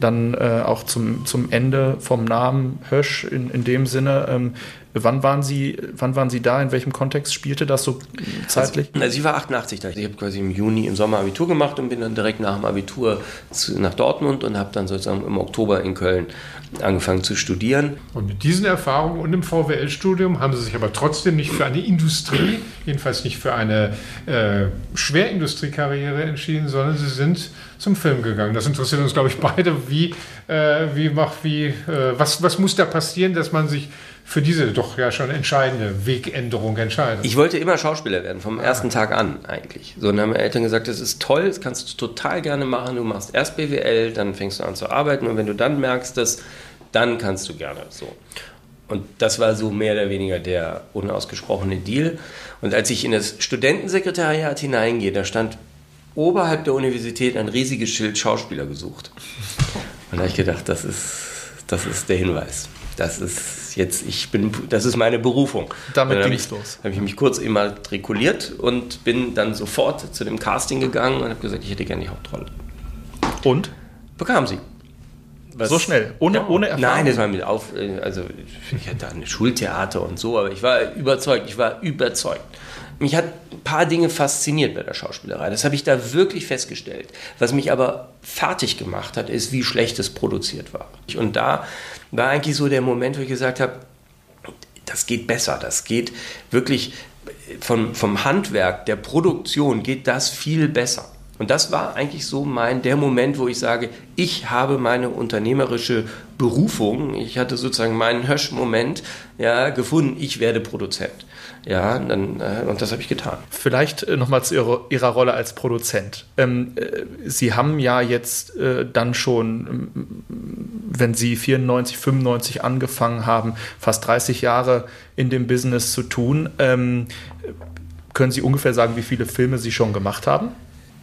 dann äh, auch zum, zum Ende vom Namen Hösch in, in dem Sinne. Ähm, Wann waren Sie, wann waren Sie da? In welchem Kontext spielte das so zeitlich? Also, also ich war 88 da. Ich habe quasi im Juni, im Sommer Abitur gemacht und bin dann direkt nach dem Abitur zu, nach Dortmund und habe dann sozusagen im Oktober in Köln angefangen zu studieren. Und mit diesen Erfahrungen und im VWL-Studium haben Sie sich aber trotzdem nicht für eine Industrie, jedenfalls nicht für eine äh, Schwerindustriekarriere entschieden, sondern Sie sind zum Film gegangen. Das interessiert uns, glaube ich, beide. Wie, äh, wie macht, wie, äh, was, was muss da passieren, dass man sich für diese doch ja schon entscheidende Wegänderung entscheidet. Ich wollte immer Schauspieler werden, vom ersten Tag an eigentlich. So, dann haben meine Eltern gesagt, das ist toll, das kannst du total gerne machen. Du machst erst BWL, dann fängst du an zu arbeiten und wenn du dann merkst, dass, dann kannst du gerne so. Und das war so mehr oder weniger der unausgesprochene Deal. Und als ich in das Studentensekretariat hineingehe, da stand oberhalb der Universität ein riesiges Schild Schauspieler gesucht. Und da habe ich gedacht, das ist, das ist der Hinweis. Das ist jetzt, ich bin, das ist meine Berufung. Damit ging es los. habe ich mich kurz immatrikuliert und bin dann sofort zu dem Casting gegangen und habe gesagt, ich hätte gerne die Hauptrolle. Und? Bekam sie. Was, so schnell, ohne, ja, ohne Erfahrung? Nein, das war mit auf, äh, also ich hatte ein Schultheater und so, aber ich war überzeugt, ich war überzeugt. Mich hat ein paar Dinge fasziniert bei der Schauspielerei. Das habe ich da wirklich festgestellt. Was mich aber fertig gemacht hat, ist, wie schlecht es produziert war. Und da war eigentlich so der Moment, wo ich gesagt habe, das geht besser, das geht wirklich vom, vom Handwerk, der Produktion geht das viel besser. Und das war eigentlich so mein der Moment, wo ich sage, ich habe meine unternehmerische Berufung, ich hatte sozusagen meinen Hösch-Moment ja, gefunden, ich werde Produzent. Ja, dann, äh, und das habe ich getan. Vielleicht äh, nochmal zu ihrer, ihrer, Rolle als Produzent. Ähm, äh, Sie haben ja jetzt äh, dann schon, ähm, wenn Sie 94, 95 angefangen haben, fast 30 Jahre in dem Business zu tun. Ähm, können Sie ungefähr sagen, wie viele Filme Sie schon gemacht haben?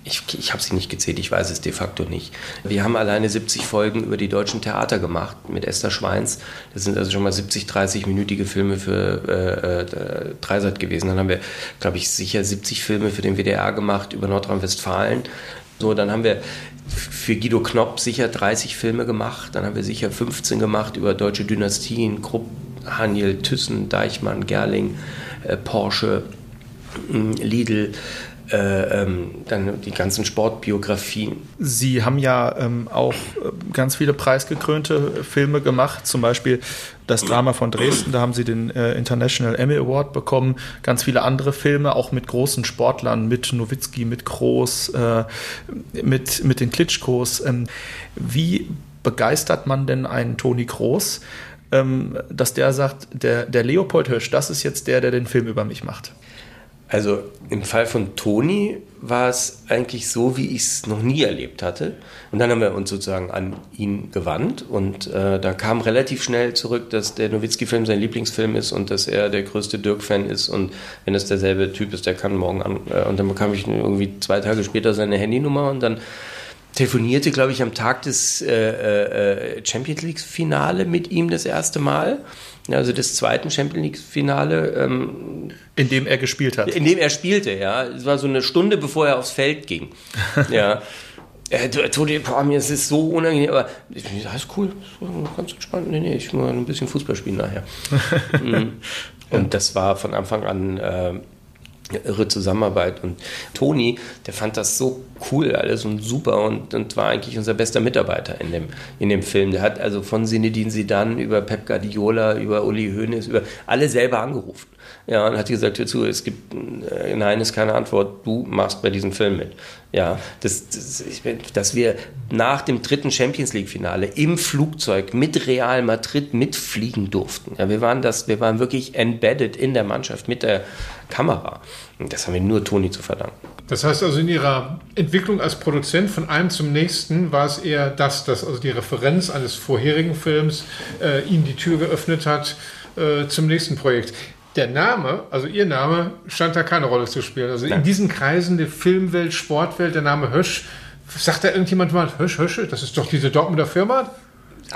Ich, ich habe sie nicht gezählt, ich weiß es de facto nicht. Wir haben alleine 70 Folgen über die deutschen Theater gemacht mit Esther Schweins. Das sind also schon mal 70, 30-minütige Filme für äh, äh, Dreisat gewesen. Dann haben wir, glaube ich, sicher 70 Filme für den WDR gemacht über Nordrhein-Westfalen. So, dann haben wir für Guido Knopp sicher 30 Filme gemacht. Dann haben wir sicher 15 gemacht über deutsche Dynastien, Krupp, Haniel, Thyssen, Deichmann, Gerling, äh, Porsche, Lidl, äh, ähm, dann die ganzen Sportbiografien. Sie haben ja ähm, auch äh, ganz viele preisgekrönte Filme gemacht, zum Beispiel das Drama von Dresden, da haben Sie den äh, International Emmy Award bekommen, ganz viele andere Filme, auch mit großen Sportlern, mit Nowitzki, mit Groß, äh, mit, mit den Klitschkos. Ähm, wie begeistert man denn einen Toni Groß? Ähm, dass der sagt, der, der Leopold Hirsch, das ist jetzt der, der den Film über mich macht. Also im Fall von Toni war es eigentlich so, wie ich es noch nie erlebt hatte. Und dann haben wir uns sozusagen an ihn gewandt und äh, da kam relativ schnell zurück, dass der Nowitzki-Film sein Lieblingsfilm ist und dass er der größte Dirk-Fan ist und wenn es derselbe Typ ist, der kann morgen an. Äh, und dann bekam ich irgendwie zwei Tage später seine Handynummer und dann telefonierte, glaube ich, am Tag des äh, äh, Champions League-Finale mit ihm das erste Mal also des zweiten Champions League-Finale. Ähm, in dem er gespielt hat. In dem er spielte, ja. Es war so eine Stunde, bevor er aufs Feld ging. ja. Äh, Toni, boah, mir ist es so unangenehm, aber das ist cool, ganz entspannt. Nee, nee, ich muss ein bisschen Fußball spielen nachher. Mhm. Und das war von Anfang an äh, irre Zusammenarbeit. Und Toni, der fand das so cool alles und super und, und war eigentlich unser bester Mitarbeiter in dem, in dem Film. Der hat also von Sinedin Sidan über Pep Guardiola, über Uli Hoeneß, über alle selber angerufen. Ja, und hat gesagt, hör zu, es gibt, äh, nein, ist keine Antwort, du machst bei diesem Film mit. Ja, das, das, ich, dass wir nach dem dritten Champions League Finale im Flugzeug mit Real Madrid mitfliegen durften. Ja, wir waren das, wir waren wirklich embedded in der Mannschaft mit der Kamera. Und das haben wir nur Toni zu verdanken. Das heißt also, in Ihrer Entwicklung als Produzent von einem zum nächsten war es eher das, dass also die Referenz eines vorherigen Films äh, Ihnen die Tür geöffnet hat äh, zum nächsten Projekt der Name, also Ihr Name, scheint da keine Rolle zu spielen. Also Nein. in diesen Kreisen der Filmwelt, Sportwelt, der Name Hösch, sagt da irgendjemand mal, Hösch, Hösch, das ist doch diese Dortmunder Firma?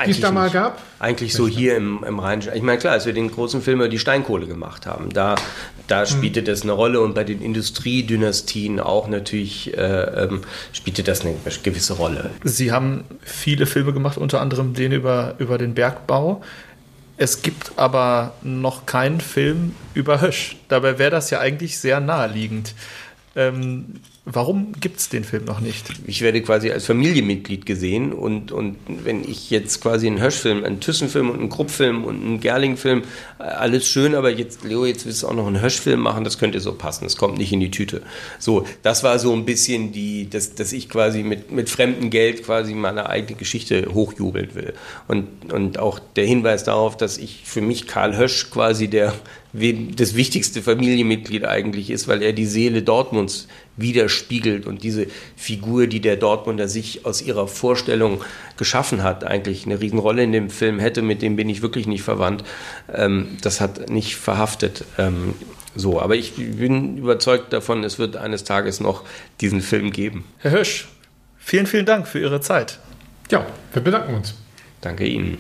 Die es da mal gab? Eigentlich so hier im, im Rhein. Ich meine, klar, als wir den großen Film über die Steinkohle gemacht haben, da, da hm. spielte hm. das eine Rolle und bei den Industriedynastien auch natürlich äh, ähm, spielte das eine gewisse Rolle. Sie haben viele Filme gemacht, unter anderem den über, über den Bergbau. Es gibt aber noch keinen Film über Hösch. Dabei wäre das ja eigentlich sehr naheliegend. Ähm, Warum gibt es den Film noch nicht? Ich werde quasi als Familienmitglied gesehen und, und wenn ich jetzt quasi einen Höschfilm, einen Thyssen-Film und einen Krupp-Film und einen Gerling-Film, äh, alles schön, aber jetzt, Leo, jetzt willst du auch noch einen Höschfilm machen, das könnte so passen, das kommt nicht in die Tüte. So, das war so ein bisschen die, dass, dass ich quasi mit, mit fremdem Geld quasi meine eigene Geschichte hochjubeln will. Und, und auch der Hinweis darauf, dass ich für mich Karl Hösch quasi der das wichtigste Familienmitglied eigentlich ist, weil er die Seele Dortmunds widerspiegelt und diese Figur, die der Dortmunder sich aus ihrer Vorstellung geschaffen hat, eigentlich eine Riesenrolle in dem Film hätte, mit dem bin ich wirklich nicht verwandt. Ähm, das hat nicht verhaftet. Ähm, so, aber ich bin überzeugt davon, es wird eines Tages noch diesen Film geben. Herr Hirsch, vielen, vielen Dank für Ihre Zeit. Ja, wir bedanken uns. Danke Ihnen.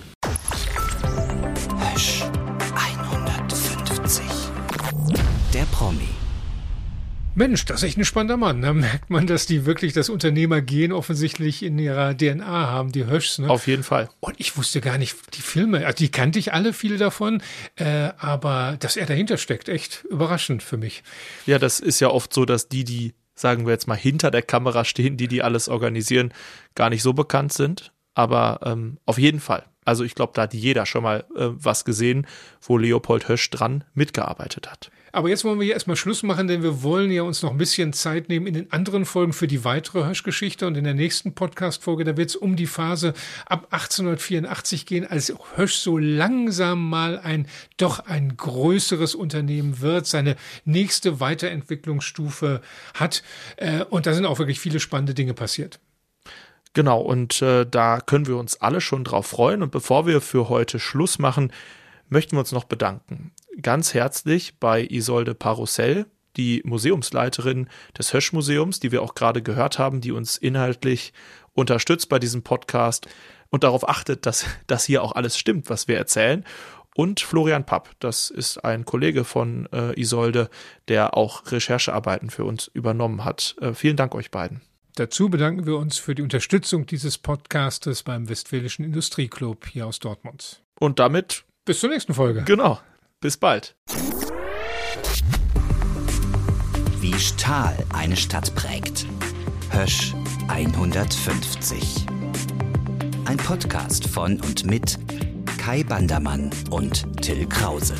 Mensch, das ist echt ein spannender Mann. Da merkt man, dass die wirklich das Unternehmergehen offensichtlich in ihrer DNA haben, die Höschs. Ne? Auf jeden Fall. Und ich wusste gar nicht, die Filme, also die kannte ich alle, viele davon, äh, aber dass er dahinter steckt, echt überraschend für mich. Ja, das ist ja oft so, dass die, die, sagen wir jetzt mal, hinter der Kamera stehen, die, die alles organisieren, gar nicht so bekannt sind. Aber ähm, auf jeden Fall. Also ich glaube, da hat jeder schon mal äh, was gesehen, wo Leopold Hösch dran mitgearbeitet hat. Aber jetzt wollen wir hier erstmal Schluss machen, denn wir wollen ja uns noch ein bisschen Zeit nehmen in den anderen Folgen für die weitere Hösch-Geschichte. Und in der nächsten Podcast-Folge, da wird es um die Phase ab 1884 gehen, als Hösch so langsam mal ein doch ein größeres Unternehmen wird, seine nächste Weiterentwicklungsstufe hat. Äh, und da sind auch wirklich viele spannende Dinge passiert. Genau, und äh, da können wir uns alle schon drauf freuen. Und bevor wir für heute Schluss machen, möchten wir uns noch bedanken. Ganz herzlich bei Isolde Parussell, die Museumsleiterin des Hösch-Museums, die wir auch gerade gehört haben, die uns inhaltlich unterstützt bei diesem Podcast und darauf achtet, dass das hier auch alles stimmt, was wir erzählen. Und Florian Papp, das ist ein Kollege von äh, Isolde, der auch Recherchearbeiten für uns übernommen hat. Äh, vielen Dank euch beiden. Dazu bedanken wir uns für die Unterstützung dieses Podcastes beim Westfälischen Industrieclub hier aus Dortmund. Und damit bis zur nächsten Folge. Genau. Bis bald. Wie Stahl eine Stadt prägt. Hösch 150. Ein Podcast von und mit Kai Bandermann und Till Krause.